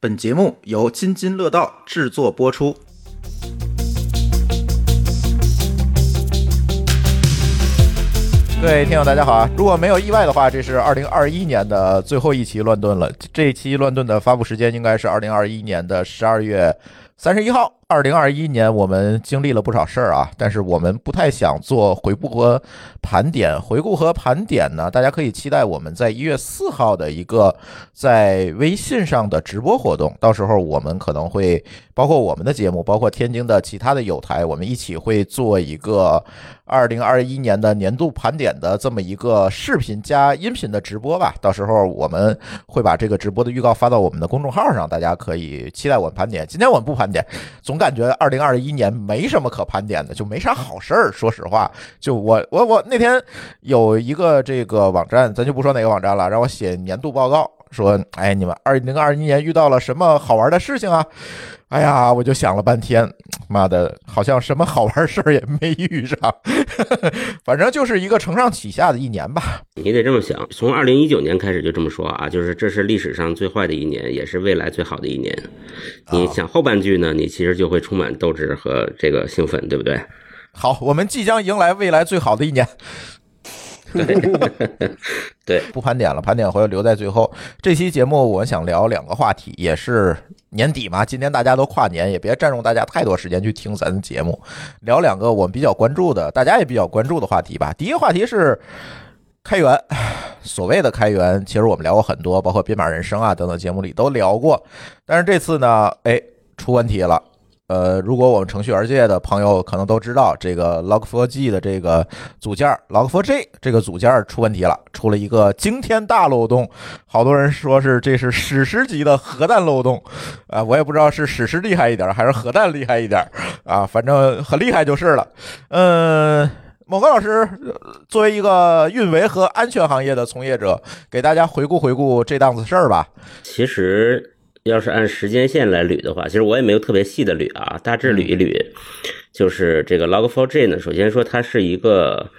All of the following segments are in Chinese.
本节目由津津乐道制作播出。各位听友，大家好啊！如果没有意外的话，这是二零二一年的最后一期乱炖了。这一期乱炖的发布时间应该是二零二一年的十二月三十一号。二零二一年我们经历了不少事儿啊，但是我们不太想做回顾和盘点。回顾和盘点呢，大家可以期待我们在一月四号的一个在微信上的直播活动。到时候我们可能会包括我们的节目，包括天津的其他的友台，我们一起会做一个二零二一年的年度盘点的这么一个视频加音频的直播吧。到时候我们会把这个直播的预告发到我们的公众号上，大家可以期待我们盘点。今天我们不盘点，总感觉二零二一年没什么可盘点的，就没啥好事儿。说实话，就我我我那天有一个这个网站，咱就不说哪个网站了，让我写年度报告，说，哎，你们二零二一年遇到了什么好玩的事情啊？哎呀，我就想了半天，妈的，好像什么好玩事儿也没遇上，反正就是一个承上启下的一年吧。你得这么想，从二零一九年开始就这么说啊，就是这是历史上最坏的一年，也是未来最好的一年。你想后半句呢，你其实就会充满斗志和这个兴奋，对不对？好，我们即将迎来未来最好的一年。对，不盘点了，盘点会留在最后。这期节目我想聊两个话题，也是年底嘛，今年大家都跨年，也别占用大家太多时间去听咱的节目，聊两个我们比较关注的，大家也比较关注的话题吧。第一个话题是开源，所谓的开源，其实我们聊过很多，包括编码人生啊等等节目里都聊过，但是这次呢，哎，出问题了。呃，如果我们程序员界的朋友可能都知道，这个 Log4j 的这个组件 Log4j 这个组件出问题了，出了一个惊天大漏洞。好多人说是这是史诗级的核弹漏洞，啊，我也不知道是史诗厉害一点还是核弹厉害一点啊，反正很厉害就是了。嗯，某个老师作为一个运维和安全行业的从业者，给大家回顾回顾这档子事儿吧。其实。要是按时间线来捋的话，其实我也没有特别细的捋啊，大致捋一捋，就是这个 Log4j 呢，首先说它是一个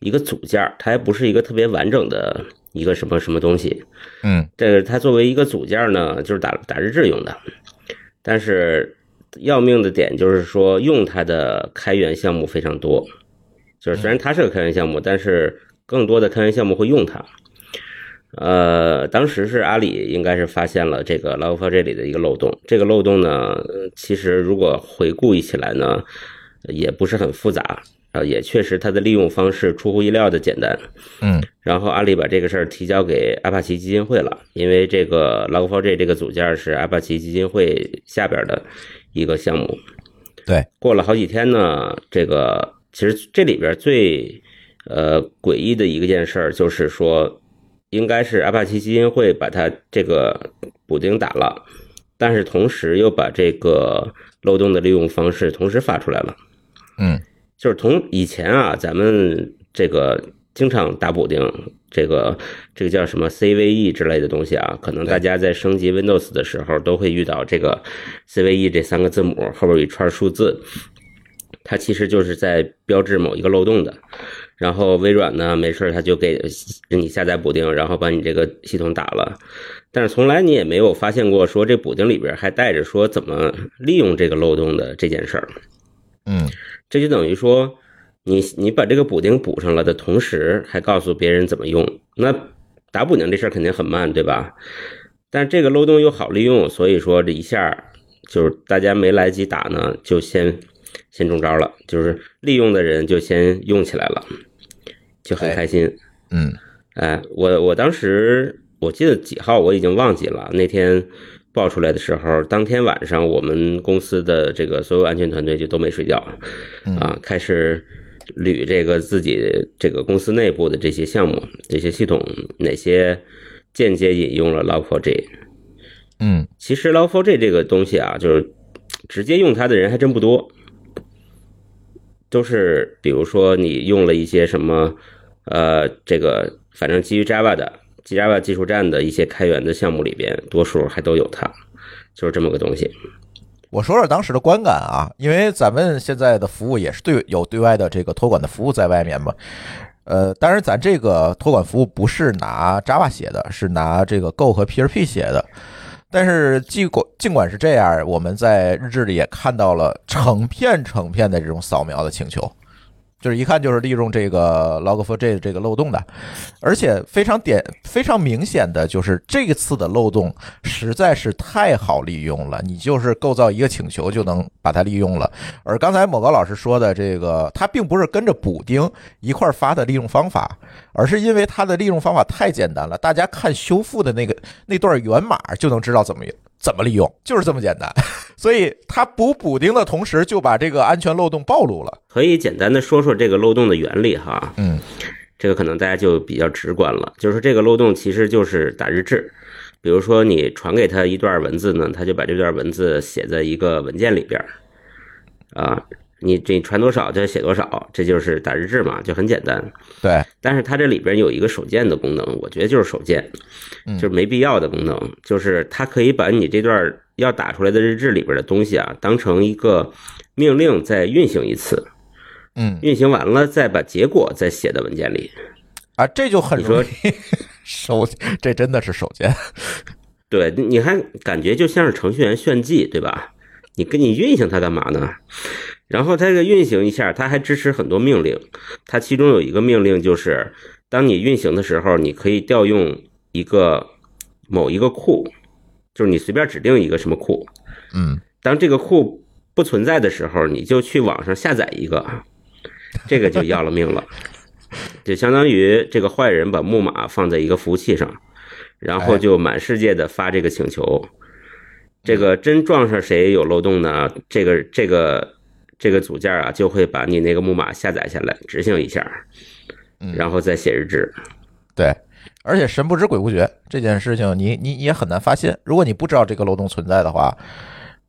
一个组件，它还不是一个特别完整的一个什么什么东西，嗯，这个它作为一个组件呢，就是打打日志用的，但是要命的点就是说用它的开源项目非常多，就是虽然它是个开源项目，但是更多的开源项目会用它。呃，当时是阿里应该是发现了这个 Log4j 里的一个漏洞。这个漏洞呢，其实如果回顾一起来呢，也不是很复杂啊，也确实它的利用方式出乎意料的简单。嗯，然后阿里把这个事儿提交给阿帕奇基金会了，因为这个 Log4j 这个组件是阿帕奇基金会下边的一个项目。对，过了好几天呢，这个其实这里边最呃诡异的一个件事儿就是说。应该是阿帕奇基金会把它这个补丁打了，但是同时又把这个漏洞的利用方式同时发出来了。嗯，就是从以前啊，咱们这个经常打补丁，这个这个叫什么 CVE 之类的东西啊，可能大家在升级 Windows 的时候都会遇到这个 CVE 这三个字母后边有一串数字，它其实就是在标志某一个漏洞的。然后微软呢，没事他就给你下载补丁，然后把你这个系统打了。但是从来你也没有发现过说这补丁里边还带着说怎么利用这个漏洞的这件事儿。嗯，这就等于说你你把这个补丁补上了的同时，还告诉别人怎么用。那打补丁这事儿肯定很慢，对吧？但这个漏洞又好利用，所以说这一下就是大家没来及打呢，就先。先中招了，就是利用的人就先用起来了，就很开心。嗯，哎，我我当时我记得几号我已经忘记了。那天爆出来的时候，当天晚上我们公司的这个所有安全团队就都没睡觉，啊，开始捋这个自己这个公司内部的这些项目、这些系统哪些间接引用了 Log4j。嗯，其实 Log4j 这个东西啊，就是直接用它的人还真不多。都是，比如说你用了一些什么，呃，这个反正基于 Java 的 Java 技术站的一些开源的项目里边，多数还都有它，就是这么个东西。我说说当时的观感啊，因为咱们现在的服务也是对有对外的这个托管的服务在外面嘛，呃，当然咱这个托管服务不是拿 Java 写的，是拿这个 Go 和 PHP 写的。但是尽管尽管是这样，我们在日志里也看到了成片成片的这种扫描的请求。就是一看就是利用这个 Log4j 这个漏洞的，而且非常点非常明显的就是这次的漏洞实在是太好利用了，你就是构造一个请求就能把它利用了。而刚才某高老师说的这个，它并不是跟着补丁一块发的利用方法，而是因为它的利用方法太简单了，大家看修复的那个那段源码就能知道怎么怎么利用，就是这么简单。所以它补补丁的同时，就把这个安全漏洞暴露了。可以简单的说说这个漏洞的原理哈。嗯，这个可能大家就比较直观了，就是这个漏洞其实就是打日志。比如说你传给他一段文字呢，他就把这段文字写在一个文件里边儿啊。你这传多少就写多少，这就是打日志嘛，就很简单。对，但是它这里边有一个手贱的功能，我觉得就是手贱，就是没必要的功能，就是它可以把你这段要打出来的日志里边的东西啊，当成一个命令再运行一次，嗯运行完了再把结果再写在文件里。啊，这就很你说容易 手，这真的是手贱。对，你还感觉就像是程序员炫技，对吧？你跟你运行它干嘛呢？然后它这个运行一下，它还支持很多命令。它其中有一个命令就是，当你运行的时候，你可以调用一个某一个库，就是你随便指定一个什么库。嗯，当这个库不存在的时候，你就去网上下载一个，这个就要了命了。就相当于这个坏人把木马放在一个服务器上，然后就满世界的发这个请求。这个真撞上谁有漏洞呢？这个这个这个组件啊，就会把你那个木马下载下来，执行一下，然后再写日志。对，而且神不知鬼不觉这件事情你，你也很难发现。如果你不知道这个漏洞存在的话，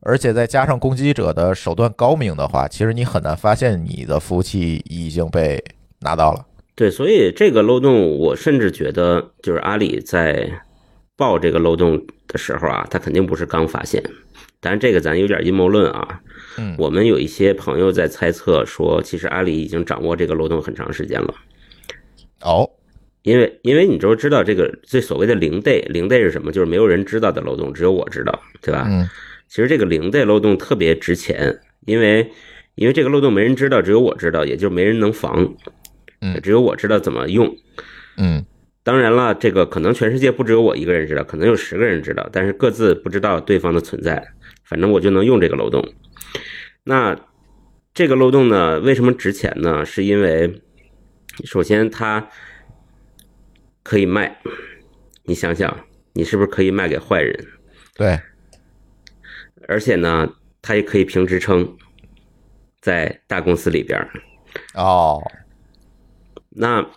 而且再加上攻击者的手段高明的话，其实你很难发现你的服务器已经被拿到了。对，所以这个漏洞，我甚至觉得，就是阿里在报这个漏洞的时候啊，他肯定不是刚发现。但是，这个咱有点阴谋论啊。嗯我们有一些朋友在猜测说，其实阿里已经掌握这个漏洞很长时间了。哦，因为因为你都知道这个这所谓的零 day，零 day 是什么？就是没有人知道的漏洞，只有我知道，对吧？嗯其实这个零 day 漏洞特别值钱，因为因为这个漏洞没人知道，只有我知道，也就没人能防，嗯只有我知道怎么用。嗯当然了，这个可能全世界不只有我一个人知道，可能有十个人知道，但是各自不知道对方的存在。反正我就能用这个漏洞。那这个漏洞呢，为什么值钱呢？是因为首先它可以卖，你想想，你是不是可以卖给坏人？对，而且呢，它也可以评职称，在大公司里边儿。哦，那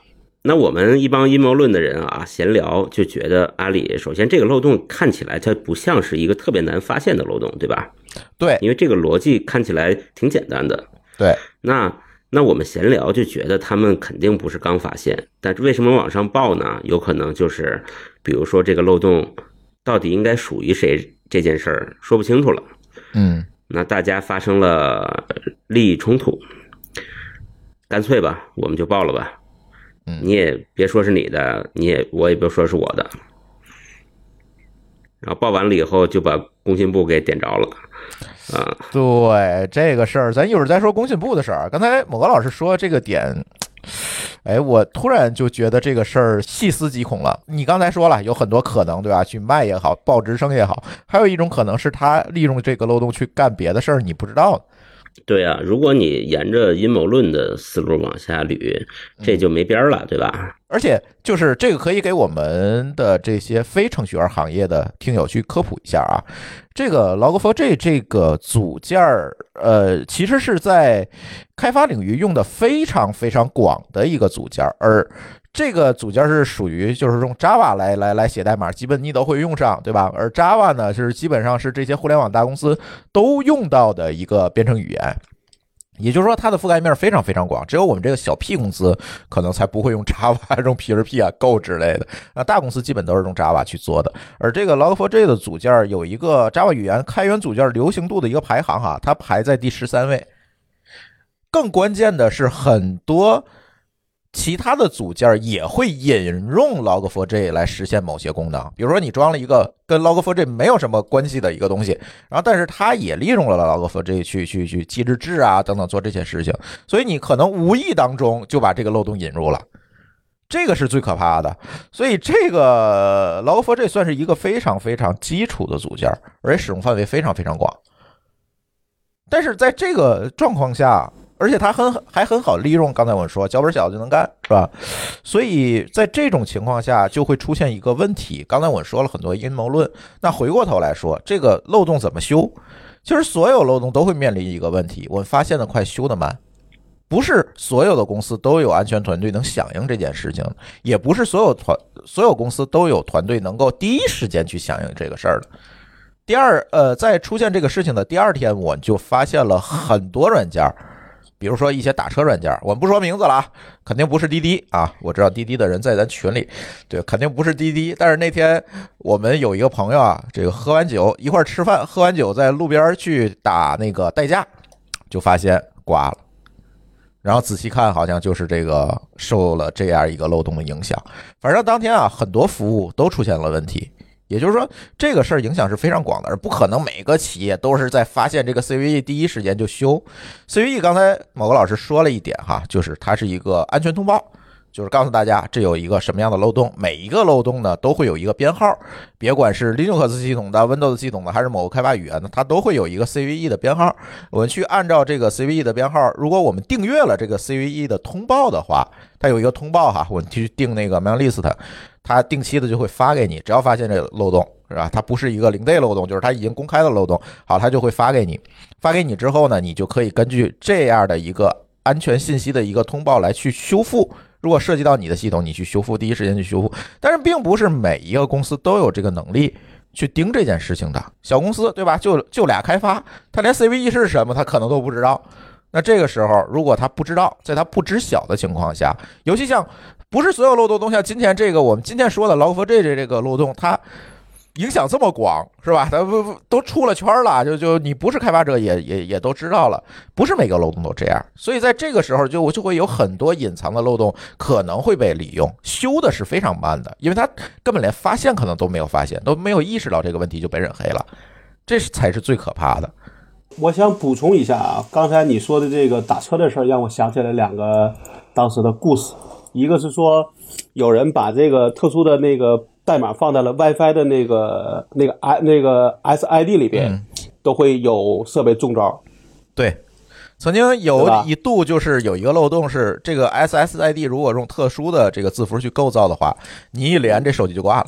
那我们一帮阴谋论的人啊，闲聊就觉得阿里首先这个漏洞看起来它不像是一个特别难发现的漏洞，对吧？对因为这个逻辑看起来挺简单的。对，那那我们闲聊就觉得他们肯定不是刚发现，但是为什么往上报呢？有可能就是，比如说这个漏洞到底应该属于谁这件事儿说不清楚了。嗯那大家发生了利益冲突，干脆吧，我们就报了吧。嗯你也别说是你的，你也我也别说是我的。然后报完了以后，就把工信部给点着了，啊，对这个事儿，咱一会儿再说工信部的事儿。刚才某个老师说这个点，哎，我突然就觉得这个事儿细思极恐了。你刚才说了有很多可能，对吧？去卖也好，报直升也好，还有一种可能是他利用这个漏洞去干别的事儿，你不知道的。对啊，如果你沿着阴谋论的思路往下捋，这就没边儿了，对吧？而且就是这个可以给我们的这些非程序员行业的听友去科普一下啊。这个 Log4j 这个组件儿，呃，其实是在开发领域用的非常非常广的一个组件儿，而这个组件是属于就是用 Java 来来来写代码，基本你都会用上，对吧？而 Java 呢，是基本上是这些互联网大公司都用到的一个编程语言。也就是说，它的覆盖面非常非常广，只有我们这个小 P 公司可能才不会用 Java、用 PHP 啊、Go 之类的。那大公司基本都是用 Java 去做的。而这个 Log4j 的组件有一个 Java 语言开源组件流行度的一个排行哈，它排在第十三位。更关键的是，很多其他的组件也会引用 Log4j 来实现某些功能，比如说你装了一个跟 Log4j 没有什么关系的一个东西，然后但是它也利用了 Log4j 去去去机制制啊等等做这些事情，所以你可能无意当中就把这个漏洞引入了，这个是最可怕的。所以这个 Log4j 算是一个非常非常基础的组件，而且使用范围非常非常广。但是在这个状况下，而且它很还很好利用，刚才我说脚本小就能干，是吧？所以在这种情况下，就会出现一个问题。刚才我说了很多阴谋论，那回过头来说，这个漏洞怎么修？其实所有漏洞都会面临一个问题：我们发现的快，修的慢。不是所有的公司都有安全团队能响应这件事情，也不是所有团所有公司都有团队能够第一时间去响应这个事儿的。第二，呃，在出现这个事情的第二天，我就发现了很多软件。比如说一些打车软件，我们不说名字了啊，肯定不是滴滴啊。我知道滴滴的人在咱群里，对，肯定不是滴滴。但是那天我们有一个朋友啊，这个喝完酒一块吃饭，喝完酒在路边去打那个代驾，就发现挂了。然后仔细看，好像就是这个受了这样一个漏洞的影响。反正当天啊，很多服务都出现了问题。也就是说，这个事儿影响是非常广的，而不可能每个企业都是在发现这个 CVE 第一时间就修。CVE 刚才某个老师说了一点哈，就是它是一个安全通报，就是告诉大家这有一个什么样的漏洞，每一个漏洞呢都会有一个编号，别管是 Linux 系统的、Windows 系统的还是某个开发语言的，它都会有一个 CVE 的编号。我们去按照这个 CVE 的编号，如果我们订阅了这个 CVE 的通报的话，它有一个通报哈，我们去订那个 Mail List。它定期的就会发给你，只要发现这漏洞是吧？它不是一个零 day 漏洞，就是它已经公开的漏洞。好，它就会发给你。发给你之后呢，你就可以根据这样的一个安全信息的一个通报来去修复。如果涉及到你的系统，你去修复，第一时间去修复。但是并不是每一个公司都有这个能力去盯这件事情的。小公司对吧？就就俩开发，他连 CVE 是什么，他可能都不知道。那这个时候，如果他不知道，在他不知晓的情况下，尤其像。不是所有漏洞都像今天这个我们今天说的 Log4j 这个漏洞，它影响这么广，是吧？它不不都出了圈了，就就你不是开发者也也也都知道了，不是每个漏洞都这样。所以在这个时候，就就会有很多隐藏的漏洞可能会被利用，修的是非常慢的，因为它根本连发现可能都没有发现，都没有意识到这个问题就被认黑了，这是才是最可怕的。我想补充一下啊，刚才你说的这个打车的事儿，让我想起来两个当时的故事。一个是说，有人把这个特殊的那个代码放在了 WiFi 的那个那个 i 那个 SID 里边，都会有设备中招。对，曾经有一度就是有一个漏洞是，这个 SSID 如果用特殊的这个字符去构造的话，你一连这手机就挂了。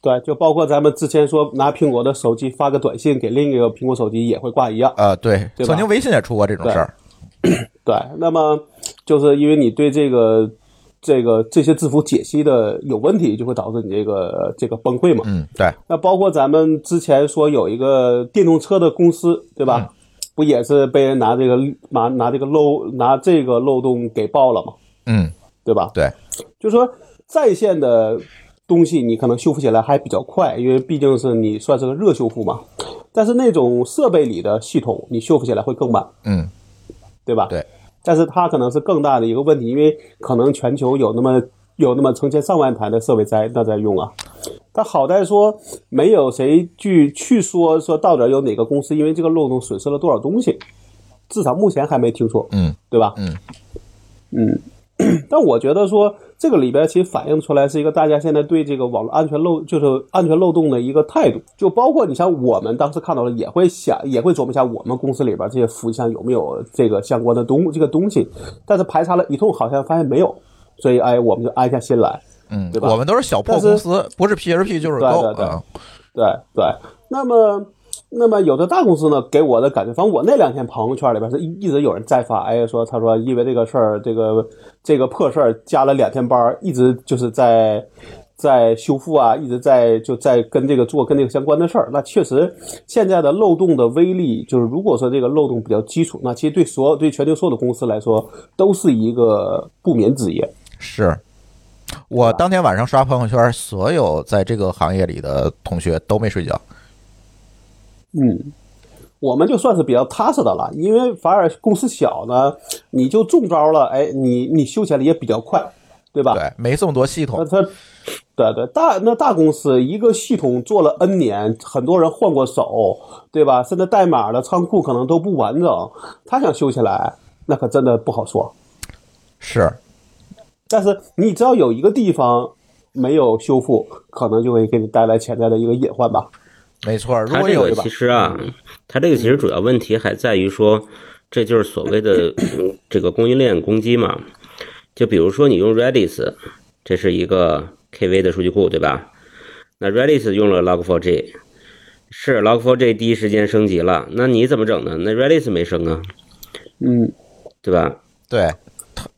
对，就包括咱们之前说拿苹果的手机发个短信给另一个苹果手机也会挂一样。呃，对，曾经微信也出过这种事儿。对，那么就是因为你对这个这个这些字符解析的有问题，就会导致你这个这个崩溃嘛。嗯，对。那包括咱们之前说有一个电动车的公司，对吧？不也是被人拿这个拿拿这个漏拿这个漏洞给爆了吗？嗯，对吧？对，就说在线的东西你可能修复起来还比较快，因为毕竟是你算是个热修复嘛。但是那种设备里的系统，你修复起来会更慢。嗯。对吧？对，但是它可能是更大的一个问题，因为可能全球有那么有那么成千上万台的设备在那在用啊。但好在说没有谁去去说说到底有哪个公司因为这个漏洞损失了多少东西，至少目前还没听说。嗯，对吧？嗯嗯，但我觉得说。这个里边其实反映出来是一个大家现在对这个网络安全漏就是安全漏洞的一个态度，就包括你像我们当时看到了，也会想也会琢磨一下我们公司里边这些服务器上有没有这个相关的东这个东西，但是排查了一通，好像发现没有，所以哎，我们就安下心来，嗯，对吧？我们都是小破公司，不是 PHP 就是 Go，对对对对，那么。那么有的大公司呢，给我的感觉，反正我那两天朋友圈里边是一一直有人在发，哎，说他说因为这个事儿，这个这个破事儿加了两天班，一直就是在在修复啊，一直在就在跟这个做跟这个相关的事儿。那确实现在的漏洞的威力，就是如果说这个漏洞比较基础，那其实对所有对全球所有的公司来说，都是一个不眠之夜。是我当天晚上刷朋友圈，所有在这个行业里的同学都没睡觉。嗯，我们就算是比较踏实的了，因为反而公司小呢，你就中招了，哎，你你修起来也比较快，对吧？对，没这么多系统那，它，对对，大那大公司一个系统做了 N 年，很多人换过手，对吧？甚至代码的仓库可能都不完整，他想修起来，那可真的不好说。是但是你只要有一个地方没有修复，可能就会给你带来潜在的一个隐患吧。没错。如它这个果有其实啊，它这个其实主要问题还在于说，这就是所谓的嗯 这个供应链攻击嘛。就比如说你用 Redis，这是一个 KV 的数据库，对吧？那 Redis 用了 Log4j，是 Log4j 第一时间升级了，那你怎么整呢？那 Redis 没升啊，嗯，对吧？对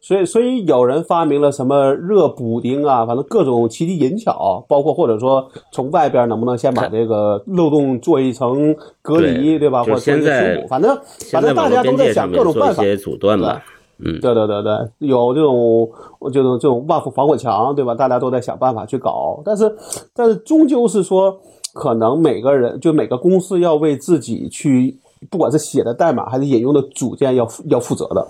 所以所以有人发明了什么热补丁啊，反正各种奇技淫巧，包括或者说从外边能不能先把这个漏洞做一层隔离，对吧？或就是者现在，反正反正大家都在想各种办法。阻断吧。嗯，对对对对，有这种这种这种万福防火墙，对吧？大家都在想办法去搞，但是但是终究是说，可能每个人就每个公司要为自己去，不管是写的代码还是引用的组件要要负责的，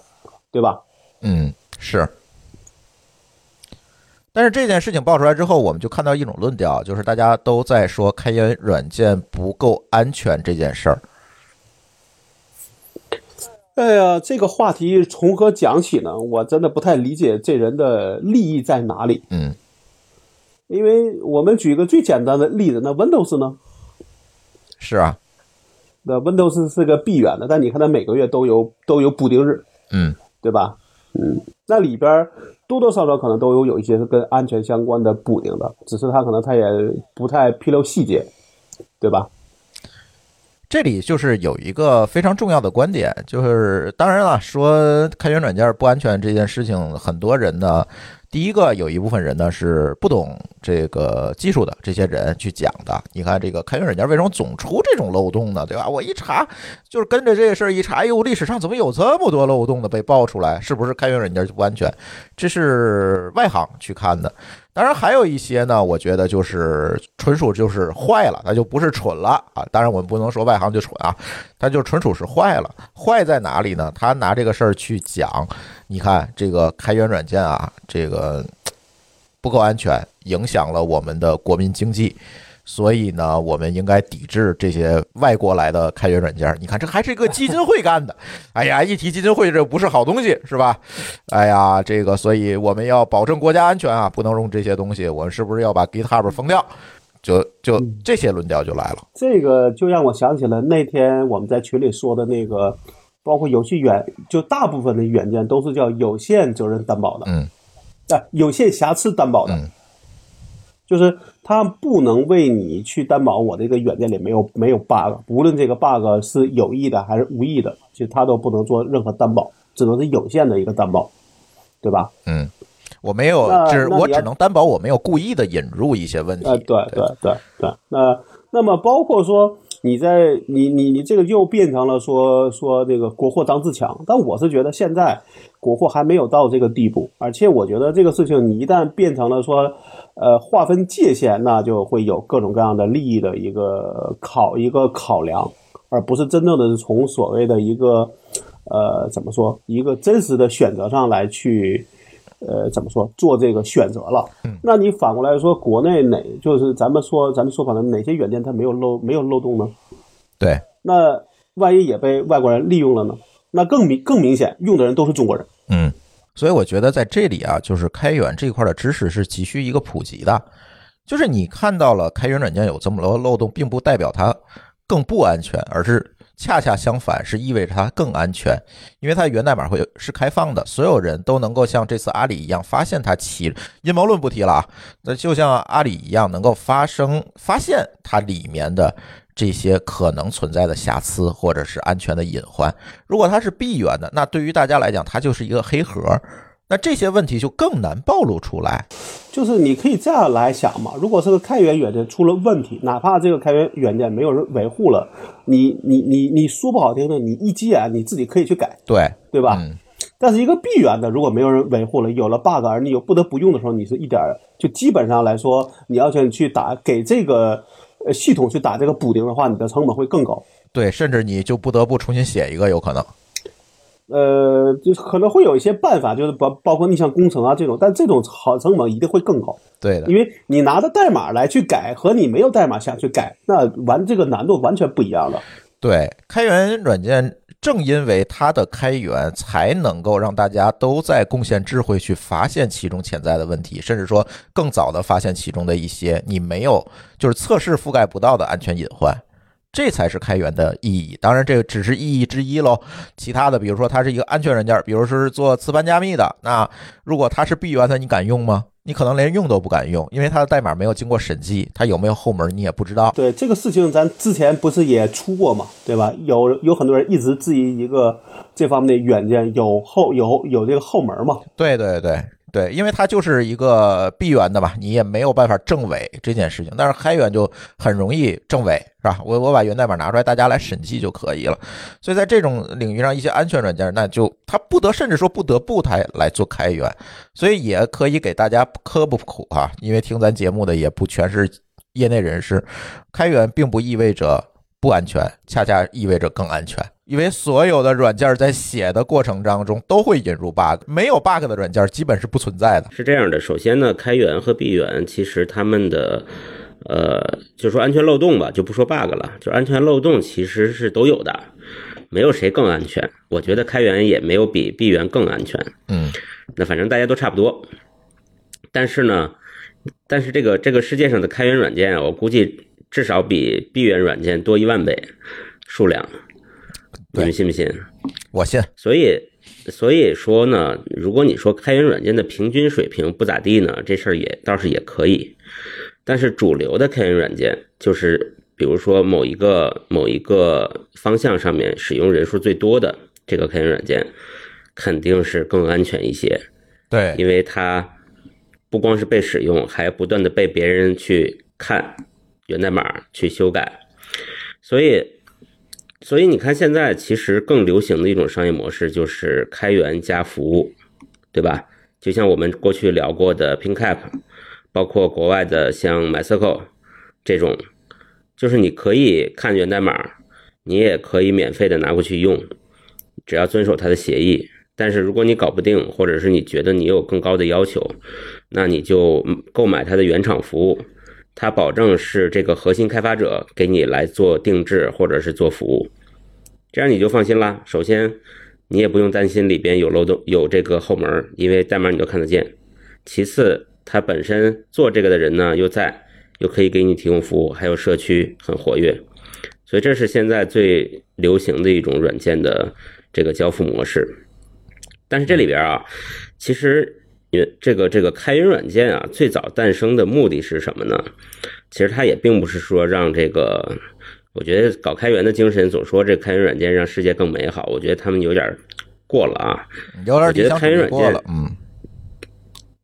对吧？嗯，是。但是这件事情爆出来之后，我们就看到一种论调，就是大家都在说开源软件不够安全这件事儿。哎呀，这个话题从何讲起呢？我真的不太理解这人的利益在哪里。嗯，因为我们举个最简单的例子，那 Windows 呢？是啊，那 Windows 是个闭源的，但你看它每个月都有都有补丁日，嗯，对吧？嗯，那里边多多少少可能都有有一些是跟安全相关的补丁的，只是他可能他也不太披露细节，对吧？这里就是有一个非常重要的观点，就是当然了，说开源软件不安全这件事情，很多人呢，第一个有一部分人呢是不懂这个技术的，这些人去讲的。你看这个开源软件为什么总出这种漏洞呢？对吧？我一查就是跟着这个事儿一查，哎呦，历史上怎么有这么多漏洞的被爆出来？是不是开源软件就不安全？这是外行去看的。当然还有一些呢，我觉得就是纯属就是坏了，那就不是蠢了啊。当然我们不能说外行就蠢啊，他就纯属是坏了。坏在哪里呢？他拿这个事儿去讲，你看这个开源软件啊，这个不够安全，影响了我们的国民经济。所以呢，我们应该抵制这些外国来的开源软件。你看，这还是一个基金会干的。哎呀，一提基金会，这不是好东西，是吧？哎呀，这个，所以我们要保证国家安全啊，不能用这些东西。我们是不是要把 GitHub 封掉？就就这些论调就来了。这个就让我想起了那天我们在群里说的那个，包括游戏软，就大部分的软件都是叫有限责任担保的，嗯，啊，有限瑕疵担保的，嗯就是它不能为你去担保我这个软件里没有没有 bug，无论这个 bug 是有意的还是无意的，其实它都不能做任何担保，只能是有限的一个担保，对吧？嗯，我没有，只我只能担保我没有故意的引入一些问题。呃，对对对对，那那么包括说你在你你你这个又变成了说说这个国货当自强，但我是觉得现在国货还没有到这个地步，而且我觉得这个事情你一旦变成了说呃划分界限，那就会有各种各样的利益的一个考一个考量，而不是真正的是从所谓的一个呃怎么说一个真实的选择上来去。呃，怎么说做这个选择了？那你反过来说，国内哪就是咱们说咱们说反正哪些软件它没有漏没有漏洞呢？对，那万一也被外国人利用了呢？那更明更明显，用的人都是中国人。嗯，所以我觉得在这里啊，就是开源这一块的知识是急需一个普及的。就是你看到了开源软件有这么多漏洞，并不代表它更不安全，而是恰恰相反，是意味着它更安全，因为它的源代码会是开放的，所有人都能够像这次阿里一样发现它起阴谋论不提了啊，那就像阿里一样，能够发生发现它里面的这些可能存在的瑕疵或者是安全的隐患。如果它是闭源的，那对于大家来讲，它就是一个黑盒。那这些问题就更难暴露出来。就是你可以这样来想嘛，如果是个开源软件出了问题，哪怕这个开源软件没有人维护了，你你你你说不好听的，你一急眼你自己可以去改，对，对吧？嗯，但是一个闭源的，如果没有人维护了，有了 bug，而你又不得不用的时候，你是一点就基本上来说，你要想去打给这个呃系统去打这个补丁的话，你的成本会更高。对，甚至你就不得不重新写一个，有可能。呃，就是可能会有一些办法，就是包包括逆向工程啊这种，但这种好成本一定会更高，对的，因为你拿着代码来去改，和你没有代码下去改，那完这个难度完全不一样的。对，开源软件正因为它的开源，才能够让大家都在贡献智慧去发现其中潜在的问题，甚至说更早的发现其中的一些你没有就是测试覆盖不到的安全隐患。这才是开源的意义，当然这个只是意义之一喽。其他的，比如说它是一个安全软件，比如说是做磁盘加密的，那如果它是闭源的，你敢用吗？你可能连用都不敢用，因为它的代码没有经过审计，它有没有后门你也不知道。对这个事情，咱之前不是也出过嘛，对吧？有有很多人一直质疑一个这方面的软件有后有有这个后门嘛？对对对。对，因为它就是一个闭源的嘛，你也没有办法证伪这件事情。但是开源就很容易证伪，是吧？我我把源代码拿出来，大家来审计就可以了。所以在这种领域上，一些安全软件，那就它不得，甚至说不得不它来做开源。所以也可以给大家科普苦哈，因为听咱节目的也不全是业内人士，开源并不意味着不安全，恰恰意味着更安全。因为所有的软件在写的过程当中都会引入 bug，没有 bug 的软件基本是不存在的。是这样的，首先呢，开源和闭源其实他们的，呃，就说安全漏洞吧，就不说 bug 了，就安全漏洞其实是都有的，没有谁更安全。我觉得开源也没有比闭源更安全。嗯，那反正大家都差不多。但是呢，但是这个这个世界上的开源软件，我估计至少比闭源软件多一万倍数量。你们信不信？我信。所以，所以说呢，如果你说开源软件的平均水平不咋地呢，这事儿也倒是也可以。但是主流的开源软件，就是比如说某一个某一个方向上面使用人数最多的这个开源软件，肯定是更安全一些。对，因为它不光是被使用，还不断的被别人去看源代码去修改，所以。所以你看，现在其实更流行的一种商业模式就是开源加服务，对吧？就像我们过去聊过的 PinCap，包括国外的像 MySQL 这种，就是你可以看源代码，你也可以免费的拿过去用，只要遵守它的协议。但是如果你搞不定，或者是你觉得你有更高的要求，那你就购买它的原厂服务。它保证是这个核心开发者给你来做定制或者是做服务，这样你就放心啦。首先，你也不用担心里边有漏洞、有这个后门，因为代码你都看得见。其次，它本身做这个的人呢又在，又可以给你提供服务，还有社区很活跃，所以这是现在最流行的一种软件的这个交付模式。但是这里边啊，其实。这个这个开源软件啊，最早诞生的目的是什么呢？其实它也并不是说让这个，我觉得搞开源的精神总说这开源软件让世界更美好，我觉得他们有点过了啊。有点我觉得开源软件，嗯，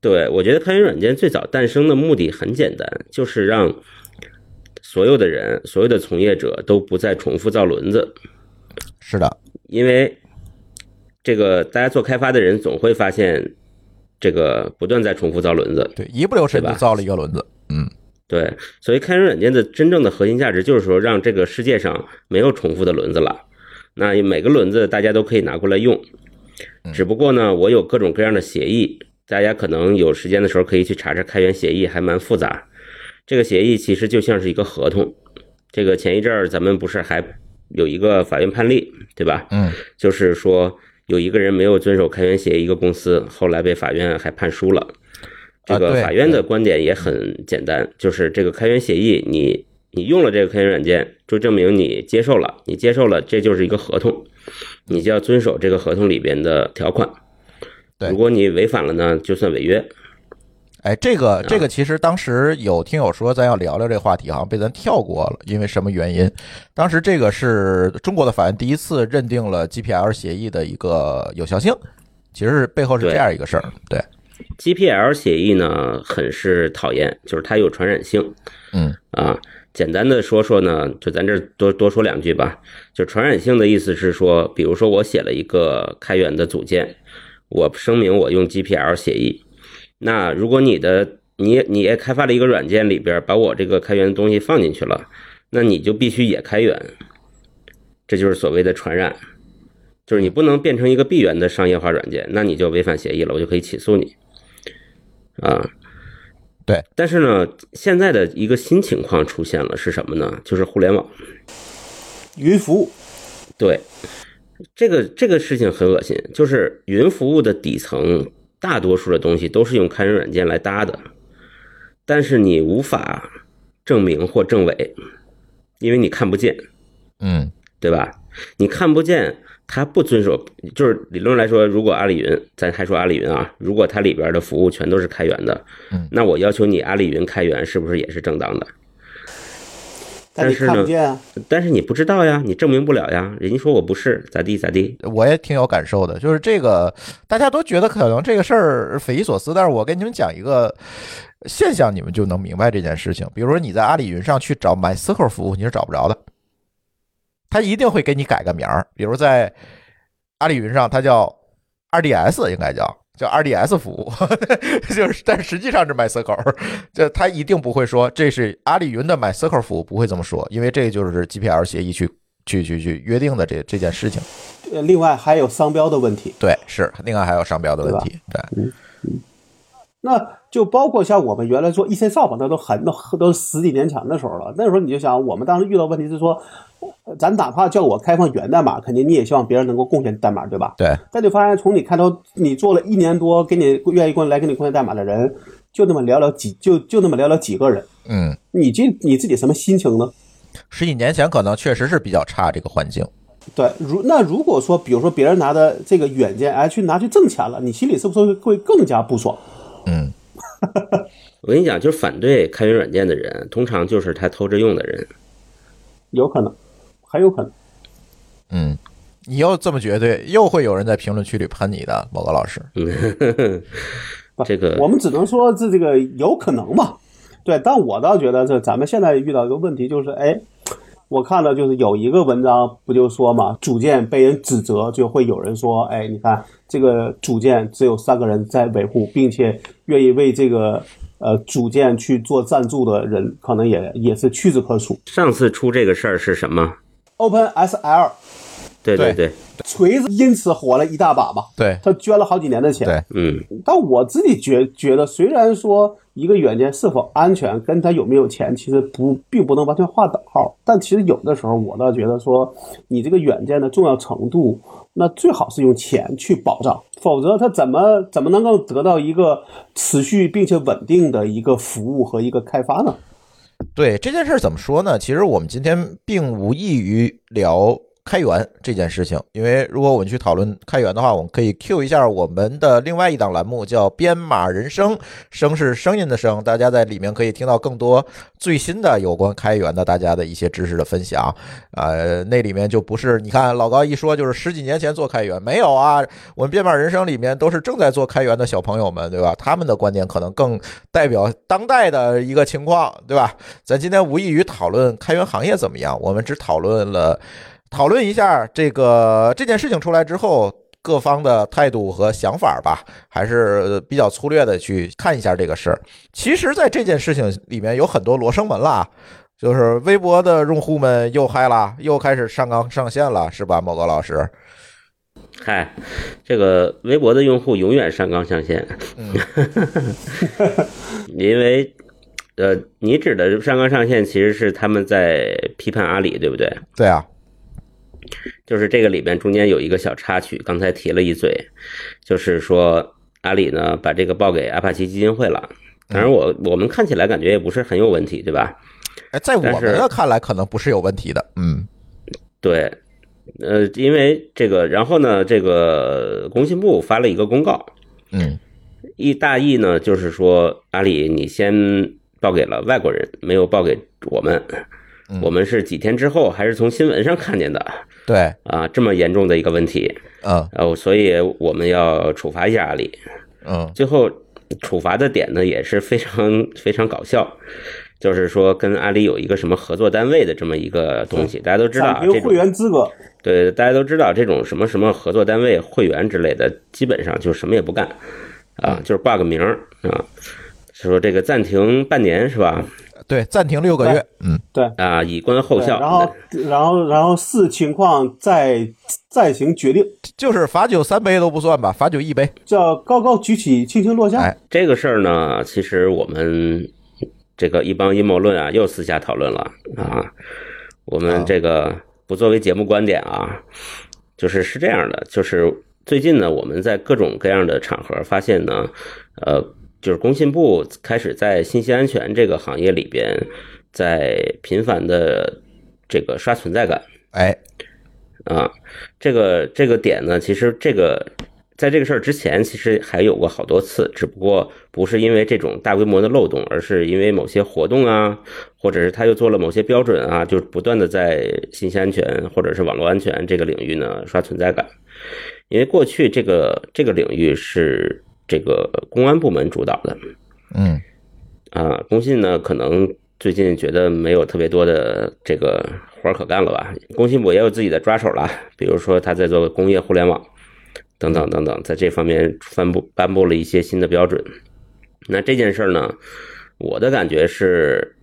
对我觉得开源软件最早诞生的目的很简单，就是让所有的人、所有的从业者都不再重复造轮子。是的，因为这个大家做开发的人总会发现。这个不断在重复造轮子，对，一不留神就造了一个轮子。嗯，对，所以开源软件的真正的核心价值就是说，让这个世界上没有重复的轮子了。那每个轮子大家都可以拿过来用，只不过呢，我有各种各样的协议，大家可能有时间的时候可以去查查开源协议，还蛮复杂。这个协议其实就像是一个合同。这个前一阵儿咱们不是还有一个法院判例，对吧？嗯，就是说。有一个人没有遵守开源协议，一个公司后来被法院还判输了。这个法院的观点也很简单，就是这个开源协议，你你用了这个开源软件，就证明你接受了，你接受了，这就是一个合同，你就要遵守这个合同里边的条款。如果你违反了呢，就算违约。哎，这个这个其实当时有听友说咱要聊聊这个话题，好像被咱跳过了，因为什么原因？当时这个是中国的法院第一次认定了 GPL 协议的一个有效性，其实是背后是这样一个事儿。对，GPL 协议呢很是讨厌，就是它有传染性。嗯啊，简单的说说呢，就咱这多多说两句吧。就传染性的意思是说，比如说我写了一个开源的组件，我声明我用 GPL 协议。那如果你的你你也开发了一个软件里边把我这个开源的东西放进去了，那你就必须也开源，这就是所谓的传染，就是你不能变成一个闭源的商业化软件，那你就违反协议了，我就可以起诉你，啊。对，但是呢，现在的一个新情况出现了，是什么呢？就是互联网。云服务，对，这个这个事情很恶心，就是云服务的底层，大多数的东西都是用开源软件来搭的，但是你无法证明或证伪，因为你看不见，嗯对吧？你看不见，它不遵守，就是理论来说，如果阿里云，咱还说阿里云啊，如果它里边的服务全都是开源的，嗯那我要求你阿里云开源，是不是也是正当的？但是呢看不见啊。但是你不知道呀，你证明不了呀，人家说我不是，咋地咋地。我也挺有感受的，就是这个大家都觉得可能这个事儿匪夷所思，但是我跟你们讲一个现象，你们就能明白这件事情。比如说你在阿里云上去找 MySQL 服务，你是找不着的，他一定会给你改个名儿，比如在阿里云上它叫 RDS，应该叫。叫 RDS 服务，就是，但实际上是 MySQL，这他一定不会说这是阿里云的 MySQL 服务，不会这么说，因为这就是 GPL 协议去去去去约定的这这件事情。呃另外还有商标的问题，对，是，另外还有商标的问题，对，那就包括像我们原来做 EC 扫把，那都很都都十几年前的时候了。那时候你就想，我们当时遇到问题是说，呃咱哪怕叫我开放源代码，肯定你也希望别人能够贡献代码，对吧？对，但你发现从你开头你做了一年多，给你愿意过来给你贡献代码的人，就那么寥寥几，就就那么寥寥几个人，嗯，你这你自己什么心情呢？十几年前可能确实是比较差这个环境，对，如那如果说，比如说别人拿的这个软件，哎，去拿去挣钱了，你心里是不是会更加不爽？嗯，我跟你讲，就是反对开源软件的人，通常就是他偷着用的人。有可能，很有可能。嗯，你要这么绝对，又会有人在评论区里喷你的，某个老师，不这个我们只能说这这个有可能嘛。对，但我倒觉得这咱们现在遇到一个问题就是，哎，我看到就是有一个文章不就说嘛，组件被人指责，就会有人说，哎，你看这个组件只有三个人在维护，并且愿意为这个呃组件去做赞助的人，可能也也是屈指可数。上次出这个事儿是什么？OpenSL 对对对对，锤子因此火了一大把嘛，对他捐了好几年的钱。对，嗯，但我自己觉觉得，虽然说一个软件是否安全跟它有没有钱，其实不并不能完全划等号。但其实有的时候，我倒觉得说，你这个软件的重要程度，那最好是用钱去保障，否则它怎么怎么能够得到一个持续并且稳定的一个服务和一个开发呢？对这件事儿怎么说呢？其实我们今天并无异于聊开源这件事情，因为如果我们去讨论开源的话，我们可以 Q 一下我们的另外一档栏目，叫“编码人生”，声是声音的声，大家在里面可以听到更多最新的有关开源的大家的一些知识的分享。呃，那里面就不是你看老高一说就是十几年前做开源，没有啊，我们编码人生里面都是正在做开源的小朋友们，对吧？他们的观点可能更代表当代的一个情况，对吧？咱今天无异于讨论开源行业怎么样，我们只讨论了讨论一下这个这件事情出来之后。各方的态度和想法吧，还是比较粗略的去看一下这个事儿。其实，在这件事情里面有很多罗生门啦，就是微博的用户们又嗨啦，又开始上纲上线了，是吧，某个老师？嗨，这个微博的用户永远上纲上线，嗯 因为呃，你指的上纲上线其实是他们在批判阿里，对不对？对啊，就是这个里边中间有一个小插曲，刚才提了一嘴，就是说阿里呢把这个报给阿帕奇基金会了。当然我我们看起来感觉也不是很有问题，对吧？哎，在我们的看来，可能不是有问题的。嗯对，呃，因为这个，然后呢，这个工信部发了一个公告，嗯一大意呢就是说阿里你先报给了外国人，没有报给我们。嗯我们是几天之后，还是从新闻上看见的对，啊？这么严重的一个问题，嗯呃，所以我们要处罚一下阿里。嗯最后处罚的点呢也是非常非常搞笑，就是说跟阿里有一个什么合作单位的这么一个东西，大家都知道暂停会员资格，对，大家都知道这种什么什么合作单位、会员之类的，基本上就什么也不干啊，就是挂个名儿啊。说这个暂停半年是吧？对，暂停六个月，嗯，对，啊，以观后效。然后然后然后视情况再再行决定，就是罚酒三杯都不算吧，罚酒一杯。叫高高举起，轻轻落下。哎这个事儿呢，其实我们这个一帮阴谋论啊，又私下讨论了啊。我们这个不作为节目观点啊，就是是这样的，就是最近呢，我们在各种各样的场合发现呢，呃，就是工信部开始在信息安全这个行业里边，在频繁的这个刷存在感。哎，啊，这个这个点呢，其实这个在这个事儿之前，其实还有过好多次，只不过不是因为这种大规模的漏洞，而是因为某些活动啊，或者是他又做了某些标准啊，就不断的在信息安全或者是网络安全这个领域呢刷存在感。因为过去这个这个领域是这个公安部门主导的，嗯，啊，工信呢可能最近觉得没有特别多的这个活儿可干了吧？工信部也有自己的抓手了，比如说他在做工业互联网等等等等，在这方面颁布颁布了一些新的标准。那这件事儿呢，我的感觉是，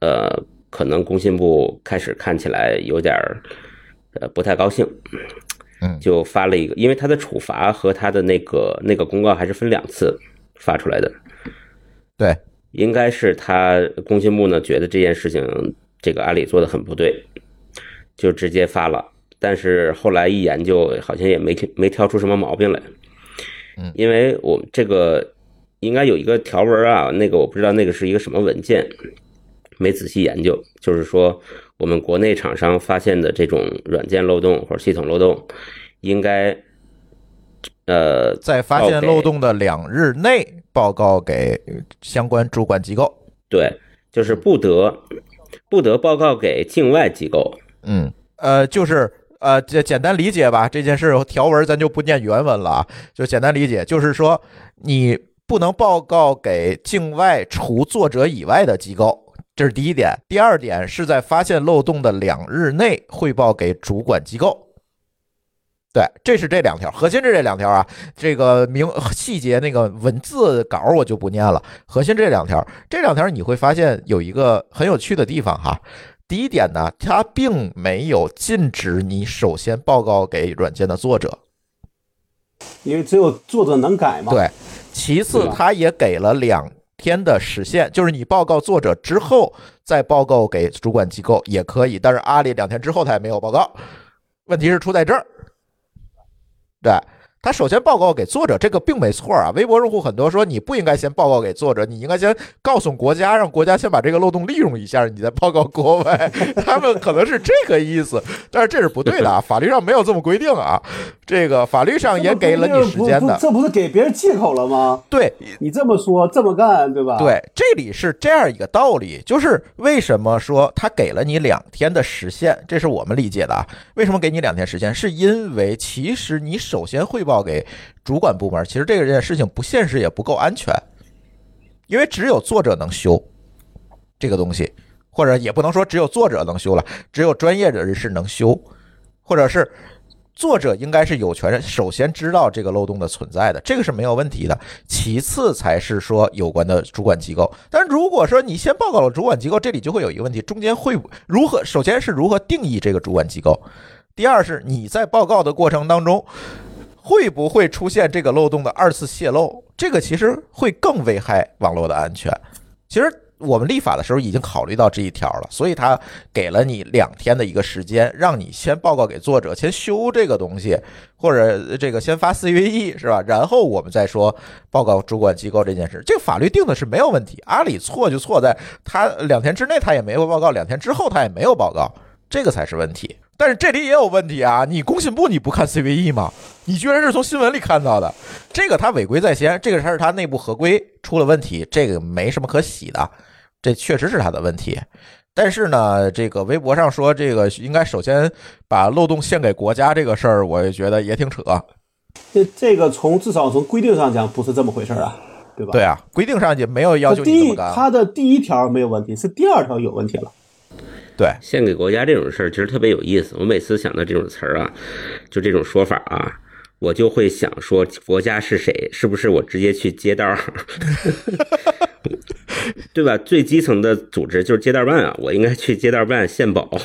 呃，可能工信部开始看起来有点儿呃不太高兴，嗯就发了一个，因为他的处罚和他的那个那个公告还是分两次发出来的。对，应该是他工信部呢觉得这件事情这个阿里做的很不对，就直接发了。但是后来一研究，好像也没没挑出什么毛病来。嗯因为我这个应该有一个条文啊，那个我不知道那个是一个什么文件，没仔细研究。就是说，我们国内厂商发现的这种软件漏洞或者系统漏洞，应该呃在发现漏洞的两日内报告给相关主管机构。对，就是不得不得报告给境外机构。嗯，呃，就是呃，简简单理解吧，这件事条文咱就不念原文了啊，就简单理解，就是说你不能报告给境外除作者以外的机构。这是第一点，第二点是在发现漏洞的两日内汇报给主管机构。对，这是这两条，核心是这两条啊。这个明细节那个文字稿我就不念了，核心这两条，这两条你会发现有一个很有趣的地方哈。第一点呢，它并没有禁止你首先报告给软件的作者，因为只有作者能改嘛。对。其次它也给了两天的时限，就是你报告作者之后再报告给主管机构也可以，但是阿里两天之后他也没有报告。问题是出在这儿，对。他首先报告给作者，这个并没错啊。微博用户很多说你不应该先报告给作者，你应该先告诉国家，让国家先把这个漏洞利用一下，你再报告国外。他们可能是这个意思，但是这是不对的啊，法律上没有这么规定啊。这个法律上也给了你时间的，这不是给别人借口了吗？对，你这么说，这么干，对吧？，对，这里是这样一个道理，就是为什么说他给了你两天的时限，这是我们理解的啊。为什么给你两天时间？是因为其实你首先汇报给主管部门，其实这个件事情不现实也不够安全，因为只有作者能修这个东西，或者也不能说只有作者能修了，只有专业人士能修，或者是作者应该是有权首先知道这个漏洞的存在的，这个是没有问题的。其次才是说有关的主管机构。但如果说你先报告了主管机构，这里就会有一个问题：中间会如何？首先是如何定义这个主管机构？第二是你在报告的过程当中，会不会出现这个漏洞的二次泄露？这个其实会更危害网络的安全。其实我们立法的时候已经考虑到这一条了，所以他给了你两天的一个时间，让你先报告给作者，先修这个东西，或者这个先发 CVE 是吧？然后我们再说报告主管机构这件事。这个法律定的是没有问题，阿里错就错在他两天之内他也没有报告，两天之后他也没有报告，这个才是问题。但是这里也有问题啊！你工信部你不看 CVE 吗？你居然是从新闻里看到的，这个他违规在先，这个才是他内部合规出了问题，这个没什么可洗的，这确实是他的问题。但是呢，这个微博上说这个应该首先把漏洞献给国家这个事儿，我也觉得也挺扯。这这个从至少从规定上讲不是这么回事儿啊，对吧？对啊，规定上也没有要求第一，你这么干。他的第一条没有问题，是第二条有问题了。对，献给国家这种事儿其实特别有意思。我每次想到这种词儿啊，就这种说法啊，我就会想说国家是谁？是不是我直接去街道儿？对吧？最基层的组织就是街道办啊，我应该去街道办献宝。